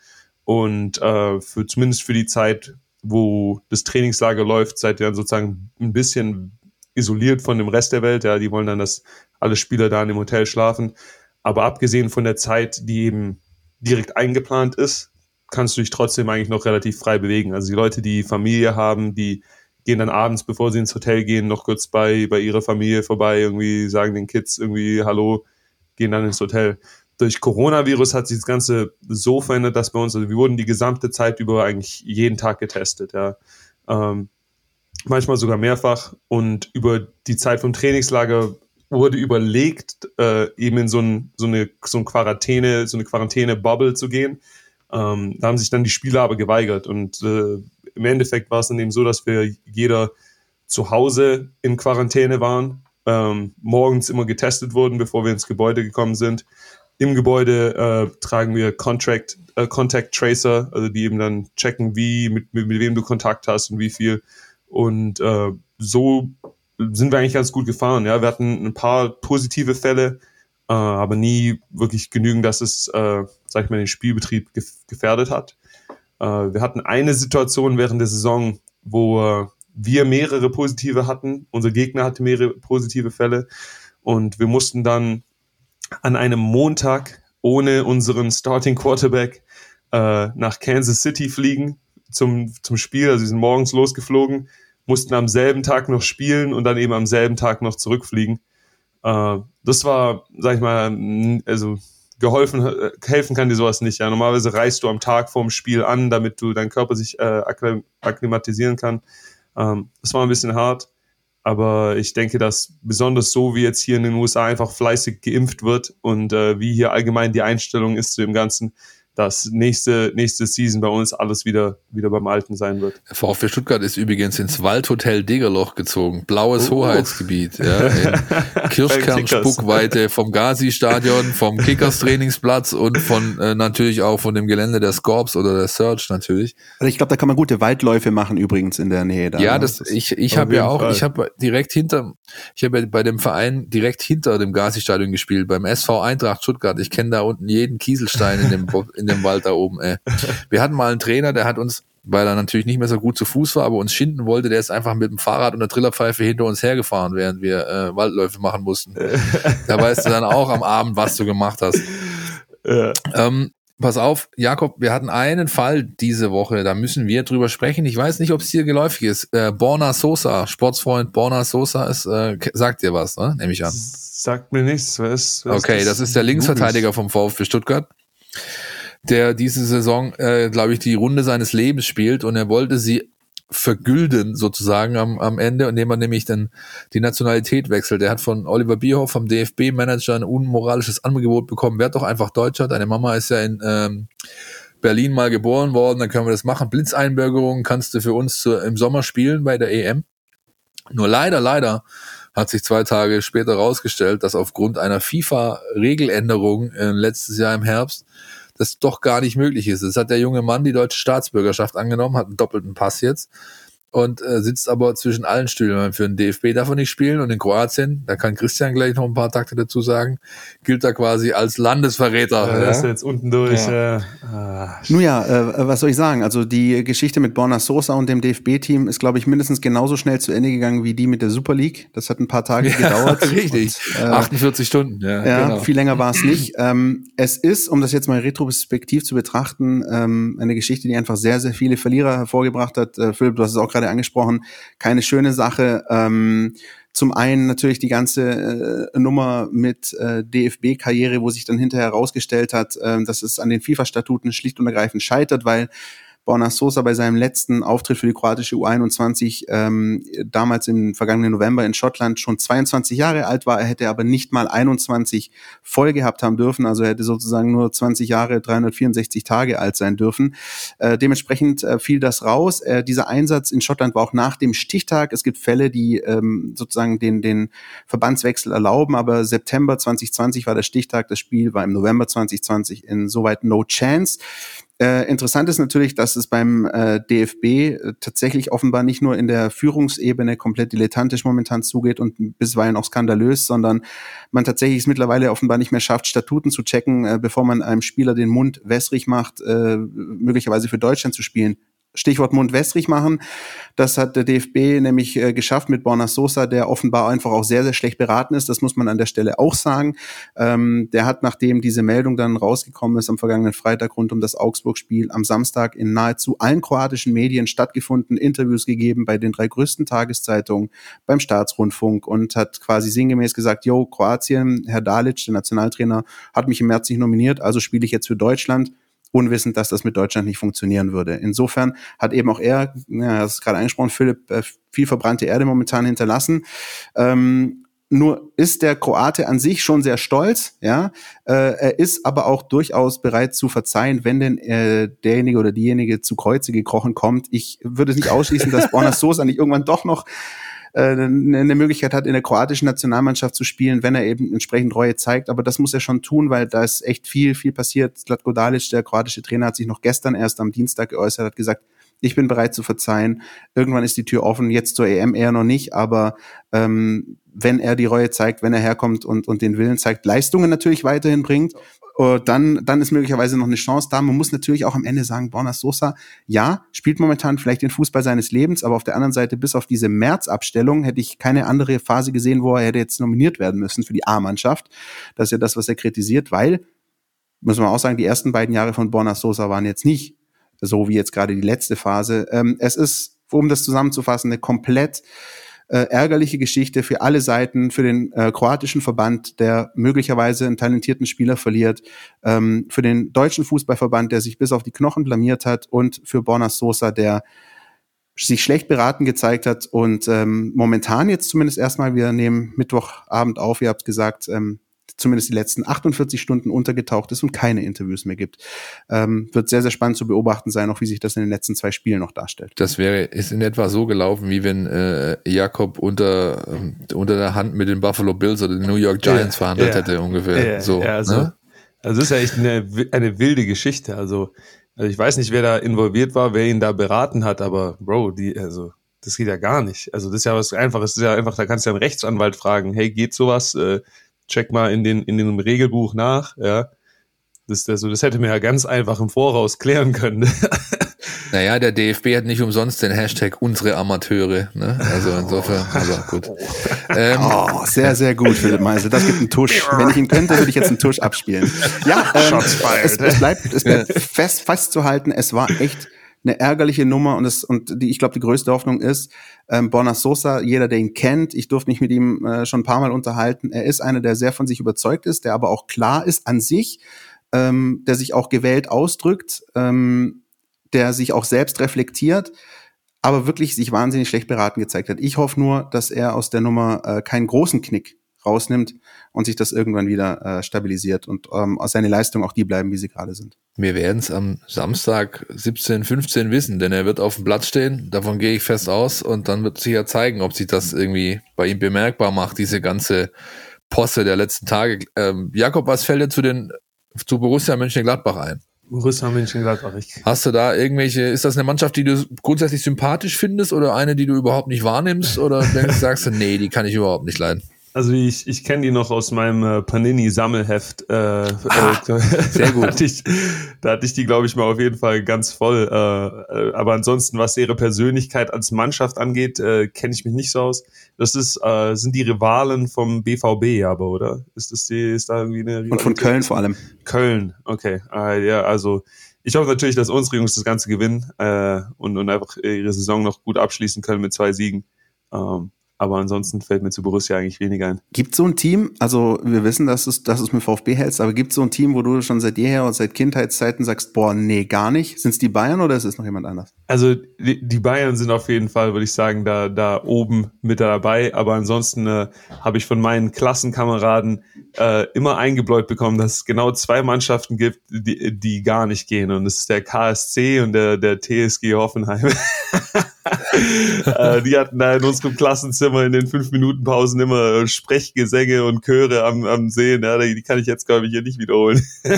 und äh, für, zumindest für die Zeit, wo das Trainingslager läuft, seid ihr dann sozusagen ein bisschen isoliert von dem Rest der Welt, ja, die wollen dann, dass alle Spieler da in dem Hotel schlafen, aber abgesehen von der Zeit, die eben direkt eingeplant ist, kannst du dich trotzdem eigentlich noch relativ frei bewegen. Also die Leute, die Familie haben, die gehen dann abends, bevor sie ins Hotel gehen, noch kurz bei, bei ihrer Familie vorbei, irgendwie sagen den Kids irgendwie Hallo, gehen dann ins Hotel. Durch Coronavirus hat sich das Ganze so verändert, dass bei uns, also wir wurden die gesamte Zeit über eigentlich jeden Tag getestet, ja. Ähm, manchmal sogar mehrfach. Und über die Zeit vom Trainingslager wurde überlegt, äh, eben in so, ein, so eine so ein Quarantäne, so eine Quarantäne-Bubble zu gehen. Ähm, da haben sich dann die Spieler aber geweigert und äh, im Endeffekt war es dann eben so, dass wir jeder zu Hause in Quarantäne waren, ähm, morgens immer getestet wurden, bevor wir ins Gebäude gekommen sind. Im Gebäude äh, tragen wir Contract, äh, Contact Tracer, also die eben dann checken, wie, mit, mit, mit wem du Kontakt hast und wie viel. Und äh, so sind wir eigentlich ganz gut gefahren. Ja, wir hatten ein paar positive Fälle, äh, aber nie wirklich genügend, dass es, äh, sag ich mal, den Spielbetrieb gefährdet hat. Äh, wir hatten eine Situation während der Saison, wo äh, wir mehrere positive hatten. Unser Gegner hatte mehrere positive Fälle. Und wir mussten dann an einem Montag ohne unseren Starting Quarterback äh, nach Kansas City fliegen zum, zum Spiel. Also sie sind morgens losgeflogen, mussten am selben Tag noch spielen und dann eben am selben Tag noch zurückfliegen. Das war, sag ich mal, also geholfen, äh, helfen kann dir sowas nicht. Ja, normalerweise reist du am Tag vorm Spiel an, damit du dein Körper sich äh, akklimatisieren kann. Ähm, das war ein bisschen hart, aber ich denke, dass besonders so wie jetzt hier in den USA einfach fleißig geimpft wird und äh, wie hier allgemein die Einstellung ist zu dem Ganzen, dass nächste, nächste Season bei uns alles wieder, wieder beim Alten sein wird. VfB Stuttgart ist übrigens ins Waldhotel Degerloch gezogen. Blaues oh. Hoheitsgebiet, ja, Kirschkernspuckweite vom Gazi-Stadion, vom Kickers-Trainingsplatz und von, äh, natürlich auch von dem Gelände der Scorps oder der Search natürlich. Also ich glaube, da kann man gute Waldläufe machen übrigens in der Nähe. Da, ja, ne? das, ich, ich habe ja auch, Fall. ich habe direkt hinter, ich habe ja bei dem Verein direkt hinter dem Gazi-Stadion gespielt, beim SV Eintracht Stuttgart. Ich kenne da unten jeden Kieselstein in dem, in dem Wald da oben, ey. Wir hatten mal einen Trainer, der hat uns, weil er natürlich nicht mehr so gut zu Fuß war, aber uns schinden wollte, der ist einfach mit dem Fahrrad und der Trillerpfeife hinter uns hergefahren, während wir äh, Waldläufe machen mussten. da weißt du dann auch am Abend, was du gemacht hast. Ja. Ähm, pass auf, Jakob, wir hatten einen Fall diese Woche, da müssen wir drüber sprechen. Ich weiß nicht, ob es dir geläufig ist. Äh, Borna Sosa, Sportsfreund Borna Sosa ist, äh, sagt dir was, ne? nehme ich an. Sagt mir nichts. Was, was okay, das, das ist der Linksverteidiger vom VfB Stuttgart der diese Saison, äh, glaube ich, die Runde seines Lebens spielt und er wollte sie vergülden sozusagen am, am Ende, indem er nämlich dann die Nationalität wechselt. Er hat von Oliver Bierhoff, vom DFB-Manager, ein unmoralisches Angebot bekommen. Werd doch einfach Deutscher. Deine Mama ist ja in ähm, Berlin mal geboren worden, dann können wir das machen. Blitzeinbürgerung kannst du für uns zu, im Sommer spielen bei der EM. Nur leider, leider hat sich zwei Tage später herausgestellt, dass aufgrund einer FIFA-Regeländerung äh, letztes Jahr im Herbst das doch gar nicht möglich ist. Es hat der junge Mann die deutsche Staatsbürgerschaft angenommen, hat einen doppelten Pass jetzt und äh, sitzt aber zwischen allen Stühlen. Für den DFB darf er nicht spielen und in Kroatien, da kann Christian gleich noch ein paar Takte dazu sagen, gilt er quasi als Landesverräter. Ja, ja. ist jetzt unten durch. Ja. Äh, ah. Nun ja, äh, was soll ich sagen? Also die Geschichte mit Borna Sosa und dem DFB-Team ist, glaube ich, mindestens genauso schnell zu Ende gegangen wie die mit der Super League. Das hat ein paar Tage ja, gedauert. Richtig, und, äh, 48 Stunden. Ja, ja genau. viel länger war es nicht. Ähm, es ist, um das jetzt mal retrospektiv zu betrachten, ähm, eine Geschichte, die einfach sehr, sehr viele Verlierer hervorgebracht hat. Äh, Philipp, du hast es auch gerade gerade angesprochen, keine schöne Sache. Ähm, zum einen natürlich die ganze äh, Nummer mit äh, DFB-Karriere, wo sich dann hinterher herausgestellt hat, äh, dass es an den FIFA-Statuten schlicht und ergreifend scheitert, weil Borna Sosa bei seinem letzten Auftritt für die kroatische U21 ähm, damals im vergangenen November in Schottland schon 22 Jahre alt war. Er hätte aber nicht mal 21 voll gehabt haben dürfen, also er hätte sozusagen nur 20 Jahre, 364 Tage alt sein dürfen. Äh, dementsprechend äh, fiel das raus. Äh, dieser Einsatz in Schottland war auch nach dem Stichtag. Es gibt Fälle, die ähm, sozusagen den, den Verbandswechsel erlauben, aber September 2020 war der Stichtag. Das Spiel war im November 2020 insoweit no chance. Äh, interessant ist natürlich, dass es beim äh, DFB äh, tatsächlich offenbar nicht nur in der Führungsebene komplett dilettantisch momentan zugeht und bisweilen auch skandalös, sondern man tatsächlich es mittlerweile offenbar nicht mehr schafft, Statuten zu checken, äh, bevor man einem Spieler den Mund wässrig macht, äh, möglicherweise für Deutschland zu spielen. Stichwort Mund wässrig machen. Das hat der DFB nämlich äh, geschafft mit Borna Sosa, der offenbar einfach auch sehr, sehr schlecht beraten ist. Das muss man an der Stelle auch sagen. Ähm, der hat, nachdem diese Meldung dann rausgekommen ist am vergangenen Freitag rund um das Augsburg-Spiel, am Samstag in nahezu allen kroatischen Medien stattgefunden, Interviews gegeben bei den drei größten Tageszeitungen, beim Staatsrundfunk und hat quasi sinngemäß gesagt, yo, Kroatien, Herr Dalic, der Nationaltrainer, hat mich im März nicht nominiert, also spiele ich jetzt für Deutschland unwissend, dass das mit Deutschland nicht funktionieren würde. Insofern hat eben auch er, ja, das ist gerade angesprochen, Philipp, äh, viel verbrannte Erde momentan hinterlassen. Ähm, nur ist der Kroate an sich schon sehr stolz, ja. Äh, er ist aber auch durchaus bereit zu verzeihen, wenn denn äh, derjenige oder diejenige zu Kreuze gekrochen kommt. Ich würde nicht ausschließen, dass Borna Sosa nicht irgendwann doch noch eine Möglichkeit hat, in der kroatischen Nationalmannschaft zu spielen, wenn er eben entsprechend Reue zeigt. Aber das muss er schon tun, weil da ist echt viel, viel passiert. Zlatko Dalic, der kroatische Trainer, hat sich noch gestern erst am Dienstag geäußert, hat gesagt, ich bin bereit zu verzeihen. Irgendwann ist die Tür offen, jetzt zur EM eher noch nicht, aber ähm, wenn er die Reue zeigt, wenn er herkommt und, und den Willen zeigt, Leistungen natürlich weiterhin bringt, uh, dann, dann ist möglicherweise noch eine Chance da. Man muss natürlich auch am Ende sagen, Borna Sosa, ja, spielt momentan vielleicht den Fußball seines Lebens, aber auf der anderen Seite, bis auf diese März-Abstellung, hätte ich keine andere Phase gesehen, wo er hätte jetzt nominiert werden müssen für die A-Mannschaft. Das ist ja das, was er kritisiert, weil, muss man auch sagen, die ersten beiden Jahre von Borna Sosa waren jetzt nicht so wie jetzt gerade die letzte Phase. Ähm, es ist, um das zusammenzufassen, eine komplett äh, ärgerliche Geschichte für alle Seiten, für den äh, kroatischen Verband, der möglicherweise einen talentierten Spieler verliert, ähm, für den deutschen Fußballverband, der sich bis auf die Knochen blamiert hat und für Borna Sosa, der sich schlecht beraten gezeigt hat und ähm, momentan jetzt zumindest erstmal, wir nehmen Mittwochabend auf, ihr habt gesagt, ähm, zumindest die letzten 48 Stunden untergetaucht ist und keine Interviews mehr gibt. Ähm, wird sehr, sehr spannend zu beobachten sein, auch wie sich das in den letzten zwei Spielen noch darstellt. Das wäre, ist in etwa so gelaufen, wie wenn äh, Jakob unter, äh, unter der Hand mit den Buffalo Bills oder den New York Giants ja, verhandelt ja, hätte, ungefähr. Ja, so, also, ne? also das ist ja echt eine, eine wilde Geschichte. Also, also ich weiß nicht, wer da involviert war, wer ihn da beraten hat, aber Bro, die, also das geht ja gar nicht. Also das ist ja was einfaches, das ist ja einfach, da kannst du ja einen Rechtsanwalt fragen, hey, geht sowas? Äh, check mal in, den, in dem Regelbuch nach, ja. Das, also, das hätte mir ja ganz einfach im Voraus klären können. Naja, der DFB hat nicht umsonst den Hashtag unsere Amateure. Ne? Also insofern, aber gut. Ähm, oh, sehr, sehr gut, Philipp Meisel. Das gibt einen Tusch. Wenn ich ihn könnte, würde ich jetzt einen Tusch abspielen. Ja, ähm, es, es, bleibt, es bleibt fest festzuhalten, es war echt eine ärgerliche Nummer und es und die ich glaube die größte Hoffnung ist ähm, Borna Sosa jeder der ihn kennt ich durfte mich mit ihm äh, schon ein paar Mal unterhalten er ist einer der sehr von sich überzeugt ist der aber auch klar ist an sich ähm, der sich auch gewählt ausdrückt ähm, der sich auch selbst reflektiert aber wirklich sich wahnsinnig schlecht beraten gezeigt hat. Ich hoffe nur dass er aus der Nummer äh, keinen großen Knick rausnimmt und sich das irgendwann wieder äh, stabilisiert und ähm, aus seine Leistungen auch die bleiben, wie sie gerade sind. Wir werden es am Samstag 17, 15 wissen, denn er wird auf dem Platz stehen, davon gehe ich fest aus und dann wird sich ja zeigen, ob sich das irgendwie bei ihm bemerkbar macht, diese ganze Posse der letzten Tage. Ähm, Jakob, was fällt dir zu den zu Borussia Mönchengladbach ein? Borussia Mönchengladbach. Ich. Hast du da irgendwelche, ist das eine Mannschaft, die du grundsätzlich sympathisch findest oder eine, die du überhaupt nicht wahrnimmst oder denkst, sagst du, nee, die kann ich überhaupt nicht leiden? Also ich, ich kenne die noch aus meinem äh, Panini-Sammelheft. Äh, ah, äh, sehr gut. da, hatte ich, da hatte ich die, glaube ich, mal auf jeden Fall ganz voll. Äh, äh, aber ansonsten, was ihre Persönlichkeit als Mannschaft angeht, äh, kenne ich mich nicht so aus. Das ist, äh, sind die Rivalen vom BVB aber, oder? Ist das die, ist da irgendwie eine Rivalität? Und von Köln vor allem. Köln, okay. Äh, ja, also ich hoffe natürlich, dass unsere Jungs das Ganze gewinnen äh, und, und einfach ihre Saison noch gut abschließen können mit zwei Siegen. Ähm, aber ansonsten fällt mir zu Borussia eigentlich weniger ein. Gibt so ein Team, also wir wissen, dass es, dass es mit VfB hältst, aber gibt so ein Team, wo du schon seit jeher und seit Kindheitszeiten sagst, boah, nee, gar nicht? Sind es die Bayern oder ist es noch jemand anders? Also die, die Bayern sind auf jeden Fall, würde ich sagen, da, da oben mit dabei. Aber ansonsten äh, habe ich von meinen Klassenkameraden äh, immer eingebläut bekommen, dass es genau zwei Mannschaften gibt, die, die gar nicht gehen. Und das ist der KSC und der, der TSG Hoffenheim. äh, die hatten da in unserem Klassenzimmer in den fünf Minuten Pausen immer Sprechgesänge und Chöre am, am Sehen. Ja, die kann ich jetzt, glaube ich, hier nicht wiederholen.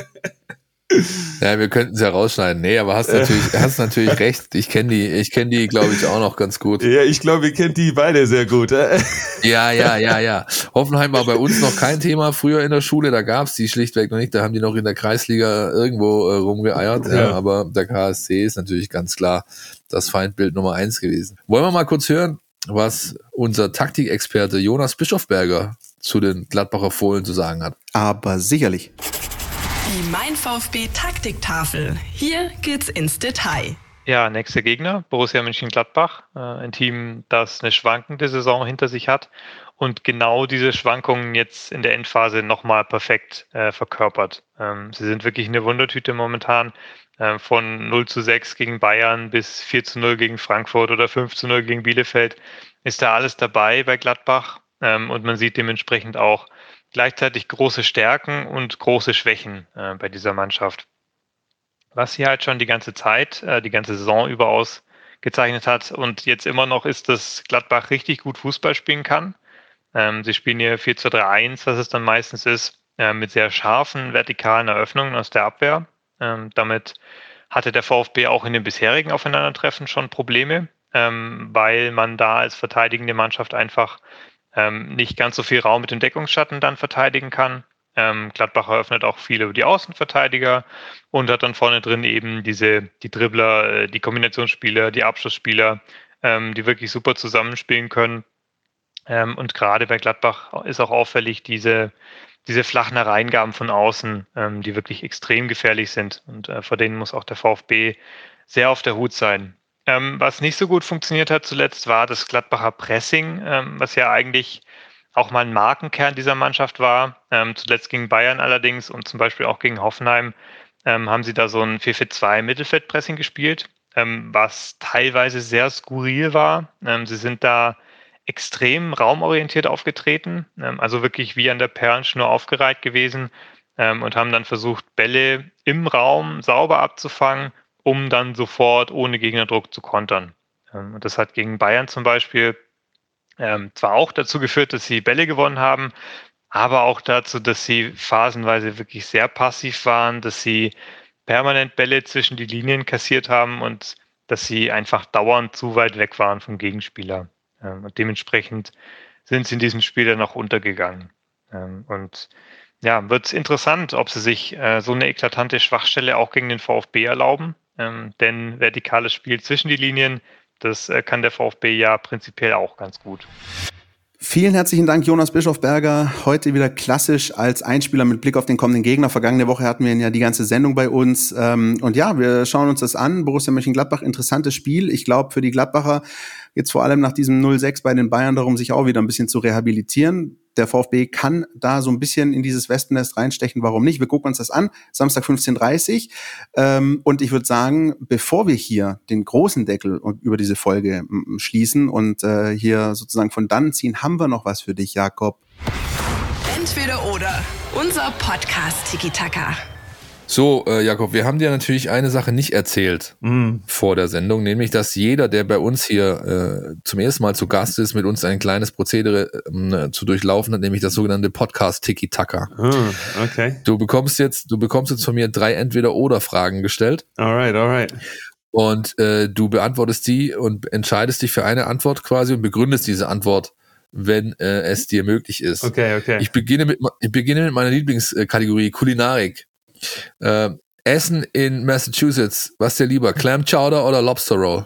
Ja, wir könnten es ja rausschneiden. Nee, aber hast natürlich, hast natürlich recht. Ich kenne die, ich kenne die, glaube ich, auch noch ganz gut. Ja, ich glaube, ihr kennt die beide sehr gut. Ja, ja, ja, ja. Hoffenheim war bei uns noch kein Thema früher in der Schule. Da gab es die schlichtweg noch nicht. Da haben die noch in der Kreisliga irgendwo äh, rumgeeiert. Ja. ja. aber der KSC ist natürlich ganz klar das Feindbild Nummer eins gewesen. Wollen wir mal kurz hören, was unser Taktikexperte Jonas Bischofberger zu den Gladbacher Fohlen zu sagen hat? Aber sicherlich. Die Mein VfB Taktiktafel. Hier geht's ins Detail. Ja, nächster Gegner, Borussia Mönchengladbach, äh, ein Team, das eine schwankende Saison hinter sich hat und genau diese Schwankungen jetzt in der Endphase nochmal perfekt äh, verkörpert. Ähm, sie sind wirklich eine Wundertüte momentan. Äh, von 0 zu 6 gegen Bayern bis 4 zu 0 gegen Frankfurt oder 5 zu 0 gegen Bielefeld ist da alles dabei bei Gladbach. Ähm, und man sieht dementsprechend auch, gleichzeitig große Stärken und große Schwächen äh, bei dieser Mannschaft. Was sie halt schon die ganze Zeit, äh, die ganze Saison überaus gezeichnet hat und jetzt immer noch ist, dass Gladbach richtig gut Fußball spielen kann. Ähm, sie spielen hier 4 zu 3 1, was es dann meistens ist, äh, mit sehr scharfen vertikalen Eröffnungen aus der Abwehr. Ähm, damit hatte der VfB auch in den bisherigen Aufeinandertreffen schon Probleme, ähm, weil man da als verteidigende Mannschaft einfach ähm, nicht ganz so viel Raum mit dem Deckungsschatten dann verteidigen kann. Ähm, Gladbach eröffnet auch viel über die Außenverteidiger und hat dann vorne drin eben diese, die Dribbler, äh, die Kombinationsspieler, die Abschlussspieler, ähm, die wirklich super zusammenspielen können. Ähm, und gerade bei Gladbach ist auch auffällig diese, diese flachen Reingaben von außen, ähm, die wirklich extrem gefährlich sind. Und äh, vor denen muss auch der VfB sehr auf der Hut sein. Ähm, was nicht so gut funktioniert hat zuletzt, war das Gladbacher Pressing, ähm, was ja eigentlich auch mal ein Markenkern dieser Mannschaft war. Ähm, zuletzt gegen Bayern allerdings und zum Beispiel auch gegen Hoffenheim ähm, haben sie da so ein 4-4-2 Mittelfeldpressing gespielt, ähm, was teilweise sehr skurril war. Ähm, sie sind da extrem raumorientiert aufgetreten, ähm, also wirklich wie an der Perlenschnur aufgereiht gewesen ähm, und haben dann versucht, Bälle im Raum sauber abzufangen, um dann sofort ohne Gegnerdruck zu kontern. Ähm, und das hat gegen Bayern zum Beispiel zwar auch dazu geführt, dass sie Bälle gewonnen haben, aber auch dazu, dass sie phasenweise wirklich sehr passiv waren, dass sie permanent Bälle zwischen die Linien kassiert haben und dass sie einfach dauernd zu weit weg waren vom Gegenspieler. Ähm, und dementsprechend sind sie in diesem Spiel dann auch untergegangen. Ähm, und ja, wird es interessant, ob sie sich äh, so eine eklatante Schwachstelle auch gegen den VfB erlauben. Ähm, denn vertikales Spiel zwischen die Linien, das äh, kann der VfB ja prinzipiell auch ganz gut. Vielen herzlichen Dank, Jonas Bischofberger. Heute wieder klassisch als Einspieler mit Blick auf den kommenden Gegner. Vergangene Woche hatten wir ja die ganze Sendung bei uns. Und ja, wir schauen uns das an. Borussia Mönchengladbach, interessantes Spiel. Ich glaube, für die Gladbacher jetzt vor allem nach diesem 0-6 bei den Bayern darum, sich auch wieder ein bisschen zu rehabilitieren. Der VfB kann da so ein bisschen in dieses Westennest reinstechen. Warum nicht? Wir gucken uns das an. Samstag 15.30 ähm, Und ich würde sagen, bevor wir hier den großen Deckel über diese Folge schließen und äh, hier sozusagen von dann ziehen, haben wir noch was für dich, Jakob. Entweder oder. Unser Podcast Tiki Taka. So, äh, Jakob, wir haben dir natürlich eine Sache nicht erzählt mm. vor der Sendung, nämlich, dass jeder, der bei uns hier äh, zum ersten Mal zu Gast ist, mit uns ein kleines Prozedere äh, zu durchlaufen hat, nämlich das sogenannte Podcast Tiki Taka. Mm, okay. Du bekommst jetzt, du bekommst jetzt von mir drei Entweder-Oder-Fragen gestellt. Alright, alright. Und äh, du beantwortest die und entscheidest dich für eine Antwort quasi und begründest diese Antwort wenn äh, es dir möglich ist. Okay, okay. Ich beginne mit, ich beginne mit meiner Lieblingskategorie Kulinarik. Äh, Essen in Massachusetts, was ist dir lieber, Clam Chowder oder Lobster Roll?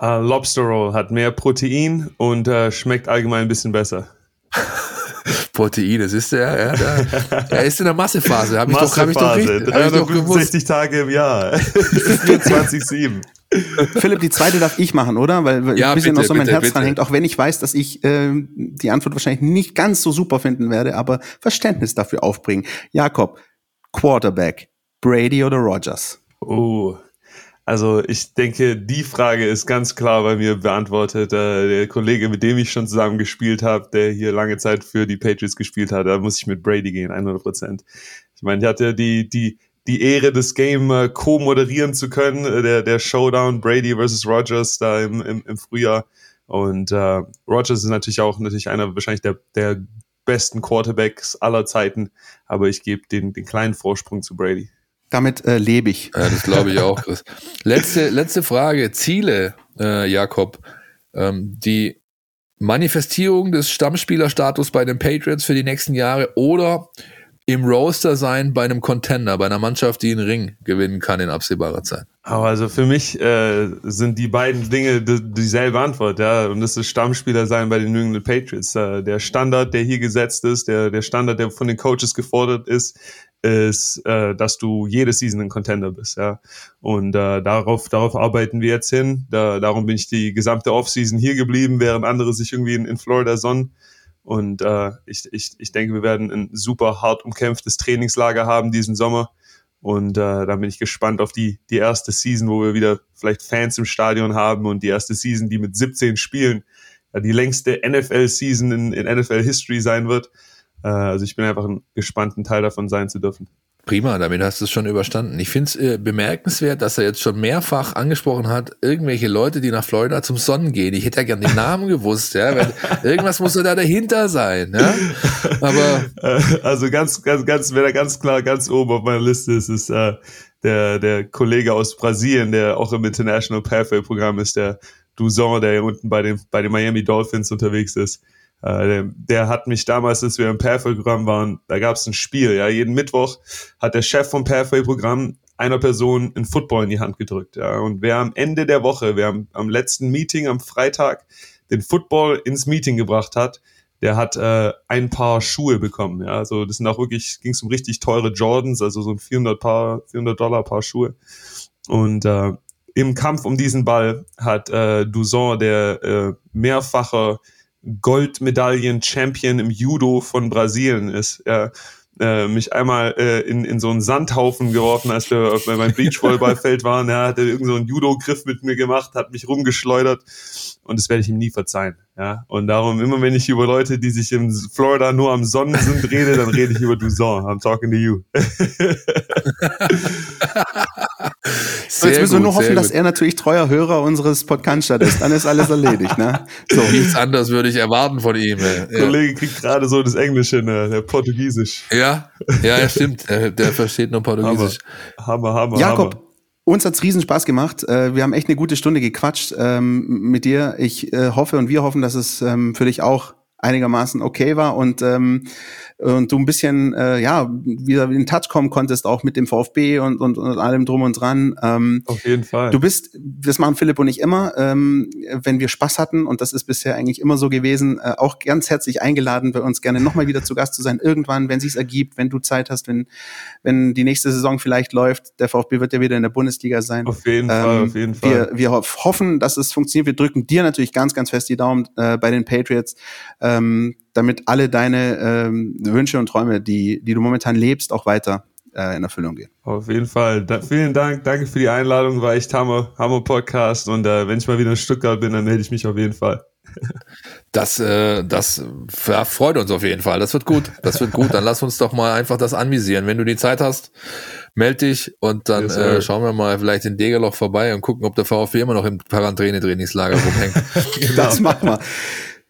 Uh, Lobster Roll hat mehr Protein und uh, schmeckt allgemein ein bisschen besser. Proteine, siehst du, ja, ja da, er ist in der Massephase, habe ich doch, hab ich doch, richtig, hab ich doch gewusst. 60 Tage im Jahr, 24-7. Philipp, die zweite darf ich machen, oder? Weil ja, ein bisschen bitte, noch so mein bitte, Herz bitte. dran hängt, auch wenn ich weiß, dass ich äh, die Antwort wahrscheinlich nicht ganz so super finden werde, aber Verständnis dafür aufbringen. Jakob, Quarterback, Brady oder Rogers? Oh, also ich denke, die Frage ist ganz klar bei mir beantwortet. Äh, der Kollege, mit dem ich schon zusammen gespielt habe, der hier lange Zeit für die Patriots gespielt hat, da muss ich mit Brady gehen, 100 Prozent. Ich meine, ich hatte die, die, die Ehre, das Game äh, co-moderieren zu können, äh, der, der Showdown Brady versus Rogers da im, im, im Frühjahr. Und äh, Rogers ist natürlich auch natürlich einer wahrscheinlich der, der besten Quarterbacks aller Zeiten, aber ich gebe den, den kleinen Vorsprung zu Brady. Damit äh, lebe ich. Ja, das glaube ich auch, Chris. letzte, letzte Frage. Ziele, äh, Jakob. Ähm, die Manifestierung des Stammspielerstatus bei den Patriots für die nächsten Jahre oder im Roster sein bei einem Contender, bei einer Mannschaft, die einen Ring gewinnen kann in absehbarer Zeit? Aber also für mich äh, sind die beiden Dinge dieselbe Antwort, ja. Und das ist Stammspieler sein bei den New England Patriots. Äh, der Standard, der hier gesetzt ist, der, der Standard, der von den Coaches gefordert ist, ist, äh, dass du jede Season ein Contender bist, ja. Und äh, darauf, darauf arbeiten wir jetzt hin. Da, darum bin ich die gesamte Offseason hier geblieben, während andere sich irgendwie in, in Florida sonnen. Und äh, ich, ich, ich denke, wir werden ein super hart umkämpftes Trainingslager haben diesen Sommer. Und äh, da bin ich gespannt auf die, die erste Season, wo wir wieder vielleicht Fans im Stadion haben und die erste Season, die mit 17 Spielen äh, die längste NFL-Season in, in NFL-History sein wird. Äh, also ich bin einfach gespannt, ein Teil davon sein zu dürfen. Prima, damit hast du es schon überstanden. Ich finde es äh, bemerkenswert, dass er jetzt schon mehrfach angesprochen hat, irgendwelche Leute, die nach Florida zum Sonnen gehen. Ich hätte ja gern den Namen gewusst, ja. Weil irgendwas muss da dahinter sein, ja. Aber. Äh, also ganz, ganz, ganz, wer da ganz klar ganz oben auf meiner Liste ist, ist äh, der, der Kollege aus Brasilien, der auch im International Pathway Programm ist, der Duzon, der hier unten bei den, bei den Miami Dolphins unterwegs ist. Äh, der, hat mich damals, als wir im Pathway-Programm waren, da gab es ein Spiel. Ja, jeden Mittwoch hat der Chef vom Pathway-Programm einer Person einen Football in die Hand gedrückt. Ja, und wer am Ende der Woche, wer am, am letzten Meeting am Freitag den Football ins Meeting gebracht hat, der hat äh, ein paar Schuhe bekommen. Ja, also das sind auch wirklich, ging es um richtig teure Jordans, also so ein 400 Paar, 400 Dollar Paar Schuhe. Und äh, im Kampf um diesen Ball hat äh, Duzon, der äh, mehrfache Goldmedaillen-Champion im Judo von Brasilien ist. Ja, äh, mich einmal äh, in, in so einen Sandhaufen geworfen, als wir auf meinem Beachvolleyballfeld waren. Er hat irgend so einen Judo-Griff mit mir gemacht, hat mich rumgeschleudert und das werde ich ihm nie verzeihen. Ja, und darum immer, wenn ich über Leute, die sich in Florida nur am Sonnen sind, rede, dann rede ich über Duzon. I'm talking to you. Sehr jetzt müssen wir nur hoffen, dass er natürlich treuer Hörer unseres Podcasts ist. Dann ist alles erledigt. Ne? So. Nichts anderes würde ich erwarten von ihm. Der ja. Kollege kriegt gerade so das Englische, ne? der Portugiesisch. Ja, ja, stimmt. Der, der versteht nur Portugiesisch. Hammer, Hammer, Jakob, Hammer. Uns hat's riesen Spaß gemacht. Äh, wir haben echt eine gute Stunde gequatscht ähm, mit dir. Ich äh, hoffe und wir hoffen, dass es ähm, für dich auch einigermaßen okay war und ähm, und du ein bisschen äh, ja wieder in Touch kommen konntest auch mit dem VfB und und, und allem drum und dran. Ähm, Auf jeden Fall. Du bist, das machen Philipp und ich immer, ähm, wenn wir Spaß hatten und das ist bisher eigentlich immer so gewesen, äh, auch ganz herzlich eingeladen, bei uns gerne nochmal wieder zu Gast zu sein irgendwann, wenn sich's ergibt, wenn du Zeit hast, wenn wenn die nächste Saison vielleicht läuft. Der VfB wird ja wieder in der Bundesliga sein. Auf jeden ähm, Fall, auf jeden Fall. Wir, wir hoffen, dass es funktioniert. Wir drücken dir natürlich ganz ganz fest die Daumen äh, bei den Patriots. Ähm, damit alle deine ähm, Wünsche und Träume, die, die du momentan lebst, auch weiter äh, in Erfüllung gehen. Auf jeden Fall. Da, vielen Dank. Danke für die Einladung. War echt Hammer, Hammer Podcast. Und äh, wenn ich mal wieder in Stuttgart bin, dann melde ich mich auf jeden Fall. Das, äh, das ja, freut uns auf jeden Fall. Das wird gut. Das wird gut. Dann lass uns doch mal einfach das anvisieren. Wenn du die Zeit hast, melde dich und dann yes, äh, schauen wir mal vielleicht in Degerloch vorbei und gucken, ob der VfB immer noch im Quarantäne-Trainingslager rumhängt. genau. Das machen wir.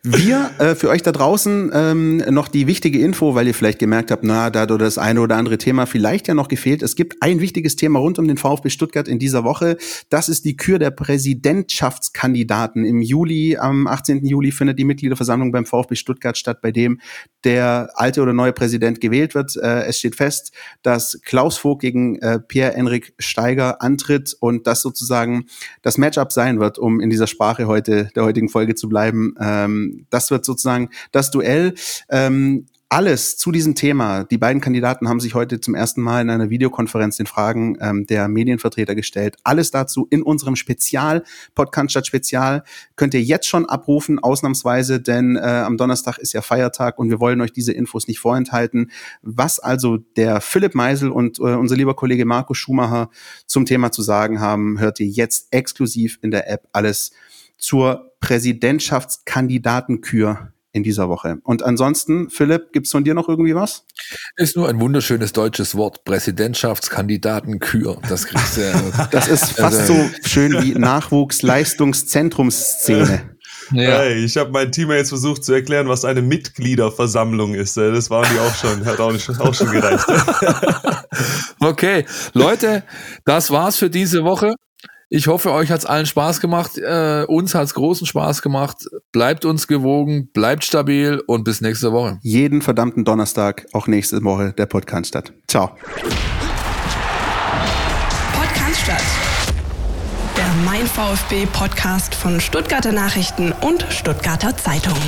Wir, äh, für euch da draußen ähm, noch die wichtige Info, weil ihr vielleicht gemerkt habt, na, da hat das eine oder andere Thema vielleicht ja noch gefehlt. Es gibt ein wichtiges Thema rund um den VfB Stuttgart in dieser Woche. Das ist die Kür der Präsidentschaftskandidaten. Im Juli, am 18. Juli findet die Mitgliederversammlung beim VfB Stuttgart statt, bei dem der alte oder neue Präsident gewählt wird. Äh, es steht fest, dass Klaus Vogt gegen äh, Pierre-Enrik Steiger antritt und das sozusagen das Matchup sein wird, um in dieser Sprache heute, der heutigen Folge zu bleiben. Ähm, das wird sozusagen das Duell. Ähm, alles zu diesem Thema. Die beiden Kandidaten haben sich heute zum ersten Mal in einer Videokonferenz den Fragen ähm, der Medienvertreter gestellt. Alles dazu in unserem Spezial, Podcast statt Spezial, könnt ihr jetzt schon abrufen, ausnahmsweise, denn äh, am Donnerstag ist ja Feiertag und wir wollen euch diese Infos nicht vorenthalten. Was also der Philipp Meisel und äh, unser lieber Kollege Marco Schumacher zum Thema zu sagen haben, hört ihr jetzt exklusiv in der App alles zur Präsidentschaftskandidatenkür in dieser Woche. Und ansonsten, Philipp, gibt's von dir noch irgendwie was? Ist nur ein wunderschönes deutsches Wort, Präsidentschaftskandidatenkür. Das kriegst du Das ist fast also, so schön wie Nachwuchsleistungszentrumsszene. Ja. Hey, ich habe meinen Teammates versucht zu erklären, was eine Mitgliederversammlung ist. Das waren die auch schon, hat auch, nicht, auch schon gereicht. okay, Leute, das war's für diese Woche. Ich hoffe, euch hat's allen Spaß gemacht. Äh, uns hat's großen Spaß gemacht. Bleibt uns gewogen, bleibt stabil und bis nächste Woche. Jeden verdammten Donnerstag, auch nächste Woche, der Podcast statt. Ciao. Podcast statt. Der Mein VfB Podcast von Stuttgarter Nachrichten und Stuttgarter Zeitung.